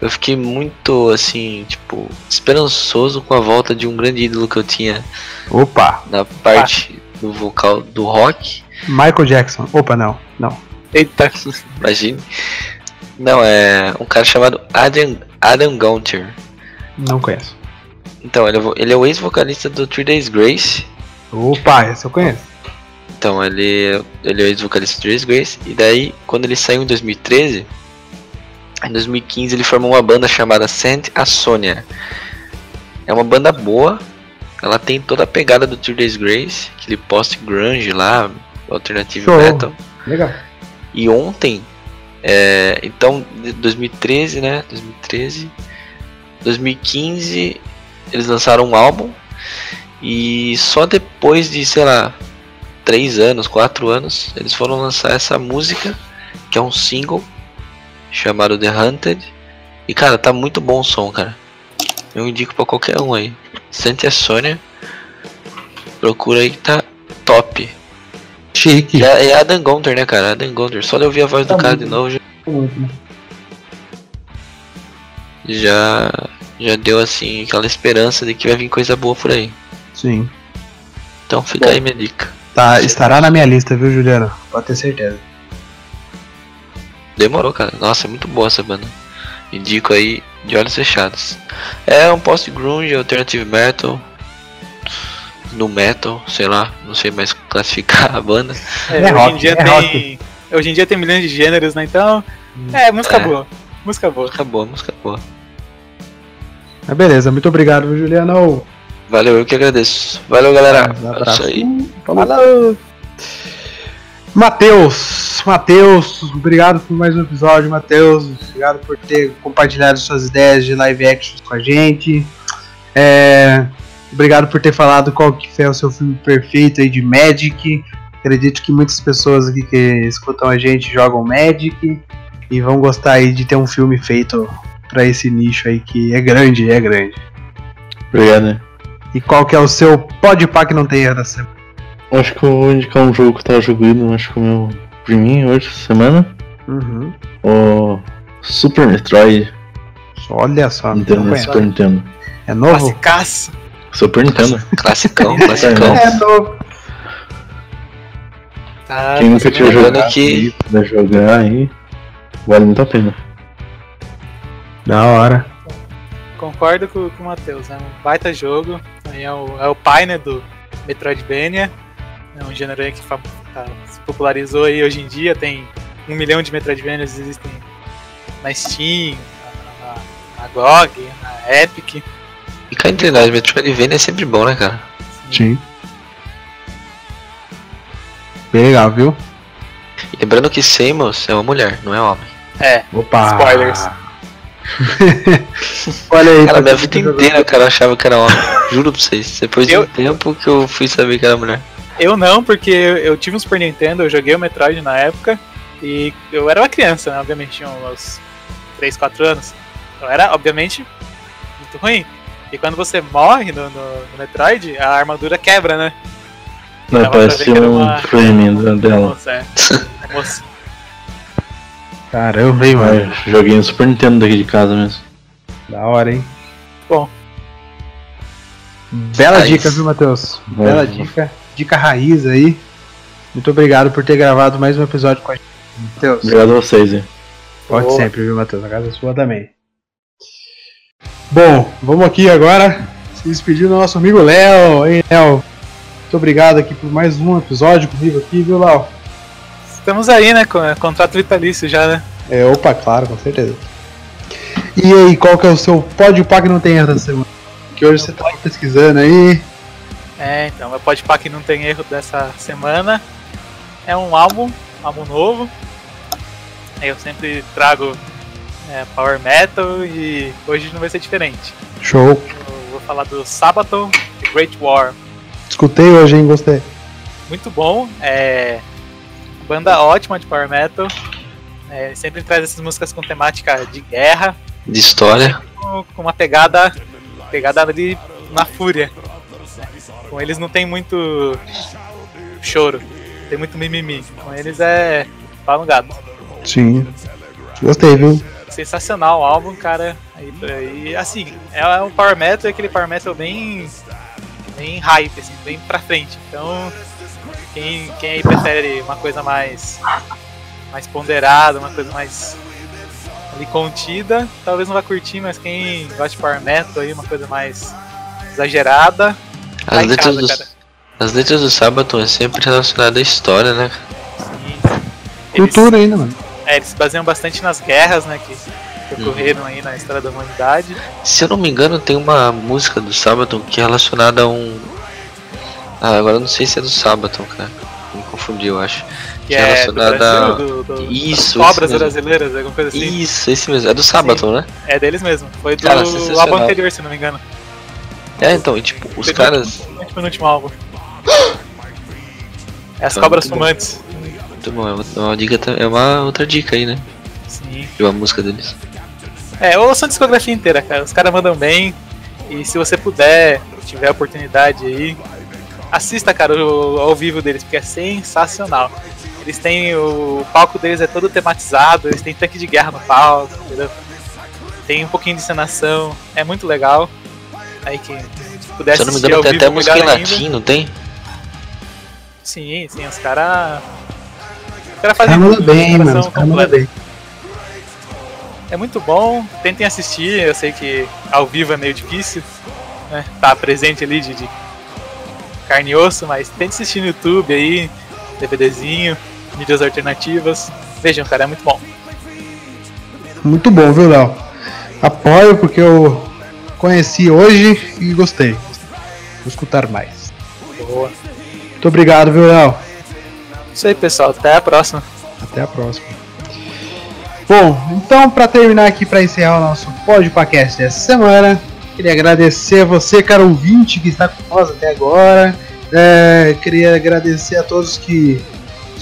eu fiquei muito, assim, tipo, esperançoso com a volta de um grande ídolo que eu tinha Opa! na parte do vocal do rock. Michael Jackson. Opa, não. Não. Eita, Imagine. Não, é um cara chamado Adam, Adam Gunter. Não conheço. Então, ele é, ele é o ex-vocalista do Three Days Grace. Opa, esse eu conheço. Então, ele, ele é o ex-vocalista do Three Days Grace. E daí, quando ele saiu em 2013, em 2015 ele formou uma banda chamada Saint a Sonia. É uma banda boa. Ela tem toda a pegada do Three Days Grace, aquele post-grunge lá, alternative Show. metal. Legal. E ontem, é, então, de 2013, né? 2013, 2015, eles lançaram um álbum. E só depois de, sei lá, 3 anos, 4 anos, eles foram lançar essa música, que é um single, chamado The Hunted. E cara, tá muito bom o som, cara. Eu indico pra qualquer um aí. Sente a Sônia. Procura aí que tá top. Chique. É, é Adam Gunter, né, cara? Adam Gunter. Só de ouvir a voz do Tá cara muito de novo já, já, já deu assim aquela esperança de que vai vir coisa boa por aí. Sim. Então fica Bom. aí minha dica. Tá, estará na minha lista, viu, Juliano? Pode ter certeza. Demorou, cara. Nossa, é muito boa essa banda. Indico aí de olhos fechados. É um post-grunge, alternative metal. No metal, sei lá, não sei mais classificar a banda. É, É hoje, rock, em dia é tem, hoje em dia tem milhões de gêneros, né? Então, É, música É. boa. Música boa. Música boa, música boa. Mas beleza, muito obrigado, Juliano. Valeu, eu que agradeço. Valeu, galera. Um É abraço. isso aí. Falou. Matheus, Matheus, obrigado por mais um episódio, Matheus. Obrigado por ter compartilhado suas ideias de live action com a gente. É, obrigado por ter falado qual que foi o seu filme perfeito aí de Magic. Acredito que muitas pessoas aqui que escutam a gente jogam Magic e vão gostar aí de ter um filme feito para esse nicho aí que é grande, é grande. Obrigado, né? E qual que é o seu pode pá que não tem da semana? Acho que eu vou indicar um jogo que eu tava jogando, acho que o meu priminho hoje, essa semana. Uhum. O Super Metroid Olha só, Nintendo. Super Nintendo. é novo? Classicaço. Super Nintendo. Classicão, classicão. É novo. Tá, Quem nunca tinha jogado que- aí, puder jogar aí, vale muito a pena. Da hora. Concordo com, com o Matheus, é um baita jogo. Aí É o, é o pai né, do Metroidvania. É um gênero aí que tá- se popularizou aí hoje em dia. Tem um milhão de Metroidvanias existem na Steam, na, na, na GOG, na Epic. E cá entre nós, Metroidvania é sempre bom, né, cara? Sim. Bem legal, viu? E lembrando que Samus é uma mulher, não é homem. É, Opa! Spoilers. Olha aí. Cara, pra minha vida tá inteira, cara, eu achava que era homem. Juro pra vocês. Depois de Eu- um tempo que eu fui saber que era mulher. Eu não, porque eu, eu tive um Super Nintendo, eu joguei o Metroid na época. E eu era uma criança, né? Obviamente, tinha uns 3, 4 anos. Então era, obviamente, muito ruim. E quando você morre no, no- no Metroid, a armadura quebra, né? Não, Dava parece um uma- frame dela. Moça, é. Caramba, hein, mano. Mas joguei no Super Nintendo daqui de casa mesmo. Da hora, hein? Bom. Bela Raiz. dica, viu, Matheus? Bela vai. dica. Dica raiz aí. Muito obrigado por ter gravado mais um episódio com a gente. Matheus, Obrigado a vocês, hein? pode Boa. sempre, viu, Matheus? A casa é sua também. Bom, vamos aqui agora se despedir do nosso amigo Léo. Hein, Léo? Muito obrigado aqui por mais um episódio comigo aqui, viu, Léo? Estamos aí, né? Com é, contrato vitalício já, né? É, opa, claro, com certeza. E aí, qual que é o seu pode pá que não tem da semana? Que hoje você tá pesquisando aí. É, então, meu Podpah que não tem erro dessa semana é um álbum, álbum novo. Eu sempre trago é, Power Metal e hoje não vai ser diferente. Show. Eu vou falar do Sabaton The Great War. Escutei hoje, hein? Gostei. Muito bom, é banda ótima de Power Metal. É, sempre traz essas músicas com temática de guerra, De história. com com uma pegada, pegada ali na fúria. Com eles não tem muito choro, tem muito mimimi. Com eles é pau no gato. Sim. Gostei, viu? Sensacional o álbum, cara. E, e, assim, é um power metal, é aquele power metal bem bem hype, assim, bem pra frente. Então, quem, quem aí prefere uma coisa mais mais ponderada, uma coisa mais ali contida, talvez não vá curtir, mas quem gosta de power metal aí, uma coisa mais exagerada, As em letras, casa, do, cara. as letras do Sabaton é sempre relacionada à história, né? Sim. Eles, Cultura ainda, mano. é, eles se baseiam bastante nas guerras, né, que, que ocorreram aí na história da humanidade. Se eu não me engano, tem uma música do Sabaton que é relacionada a um. Ah, agora eu não sei se é do Sabaton, cara. Me confundi, eu acho. Que Que é é do relacionada Brasil, a- do, do, Isso, Cobras brasileiras, alguma coisa assim. Isso, esse mesmo. É do Sabaton, né? É deles mesmo. Foi do Cara, anterior, se não me engano. É, então, e tipo, os Foi caras. No penúltimo álbum. É as Tá cobras muito bom. fumantes. Muito bom, é uma, é uma dica, é uma outra dica aí, né? Sim. De uma música deles. É, ouça a discografia inteira, cara. Os caras mandam bem. E se você puder, tiver a oportunidade aí, assista, cara, o, ao vivo deles, porque é sensacional. Eles têm. O palco deles é todo tematizado, eles têm tanque de guerra no palco, entendeu? Tem um pouquinho de encenação, é muito legal. Aí quem puder Se eu não me engano, ao tem vivo, até música em latim, não tem? Sim, sim, os caras. Os caras fazem Cara, bem, mano. Os caras bem. É muito bom, tentem assistir, eu sei que ao vivo é meio difícil, né? Tá presente ali de, de carne e osso, mas tente assistir no YouTube aí, DVDzinho, mídias alternativas. Vejam, cara, é muito bom. Muito bom, viu, Léo? Apoio porque eu conheci hoje e gostei. Vou escutar mais. Boa. Muito obrigado, viu, Léo? Isso aí, pessoal. Até a próxima. Até a próxima. Bom, então para terminar aqui, para encerrar o nosso podcast dessa semana, queria agradecer a você, cara ouvinte, que está com nós até agora. É, queria agradecer a todos que,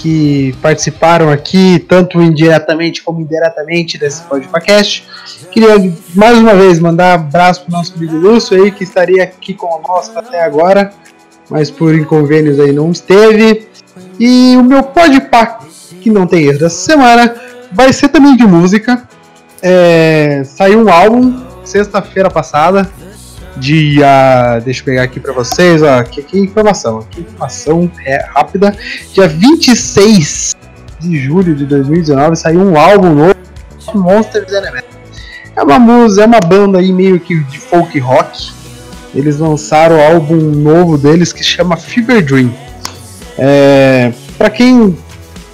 que participaram aqui, tanto indiretamente como indiretamente desse podcast. Queria mais uma vez mandar um abraço para o nosso amigo Lúcio aí, que estaria aqui conosco até agora, mas por inconvênios aí não esteve. E o meu podpack, que não tem erro dessa semana, vai ser também de música. É, saiu um álbum sexta-feira passada. Dia. Deixa eu pegar aqui pra vocês. Ó, aqui, aqui informação. Aqui informação é rápida. Dia 26 de julho de 2019 saiu um álbum novo. Monsters Element. É uma música, é uma banda aí meio que de folk rock. Eles lançaram o álbum novo deles que chama Fever Dream. É, para quem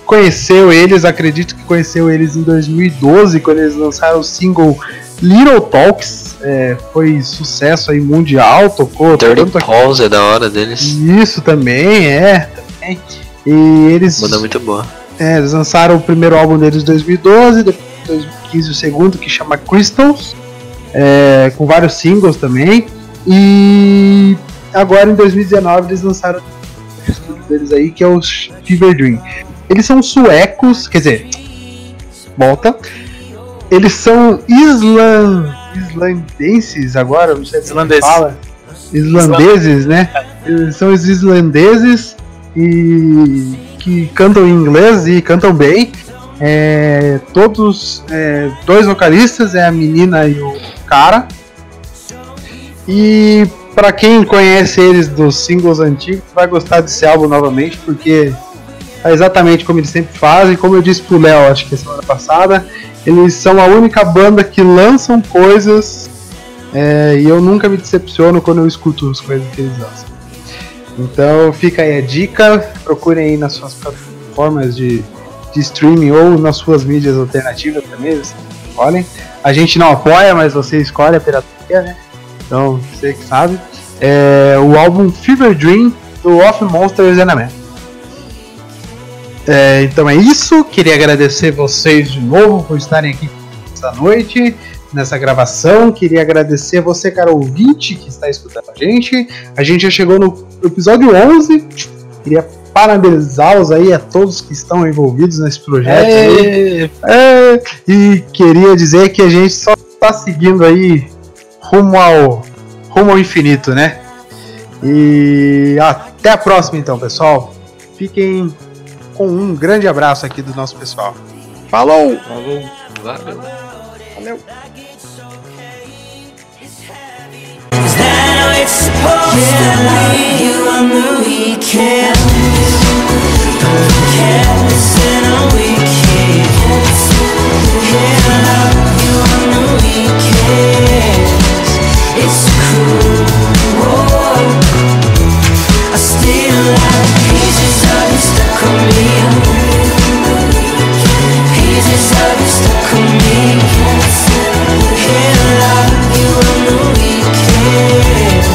conheceu eles, acredito que conheceu eles em 2012, quando eles lançaram o single Little Talks. É, foi sucesso aí mundial, tocou Dirty tanto Pause é da hora deles. Isso também, é. Também. E eles, Banda muito boa. é, eles lançaram o primeiro álbum deles em 2012, depois em 2015 o segundo, que chama Crystals, é, com vários singles também. E agora em 2019 eles lançaram o estúdio deles aí, que é o Fever Dream. Eles são suecos, quer dizer, volta. Eles são islan, islandenses agora, não sei se Islandeses. fala. Islandeses, né? Eles são os islandeses e que cantam em inglês e cantam bem. É, todos, é, dois vocalistas, é a menina e o cara. E para quem conhece eles dos singles antigos, vai gostar desse álbum novamente, porque exatamente como eles sempre fazem. Como eu disse pro Léo, acho que semana passada, eles são a única banda que lançam coisas é, e eu nunca me decepciono quando eu escuto as coisas que eles lançam. Então fica aí a dica, procurem aí nas suas plataformas de, de streaming ou nas suas mídias alternativas também, vocês escolhem. A gente não apoia, mas você escolhe a pirataria, né? Então, você que sabe. É, o álbum Fever Dream do Off Monsters and a Man. É, então é isso. Queria agradecer vocês de novo por estarem aqui esta noite, nessa gravação. Queria agradecer você, cara ouvinte, que está escutando a gente. A gente já chegou no episódio 11. Queria parabenizá-los aí a todos que estão envolvidos nesse projeto. aí. É, e queria dizer que a gente só está seguindo aí rumo ao, rumo ao infinito, né? E até a próxima então, pessoal. Fiquem com um grande abraço aqui do nosso pessoal. Falou! Falou! Valeu! Valeu. It's cruel. Cool. I still have pieces of you stuck on me. Pieces of you stuck on me. Can't love you on the weekends.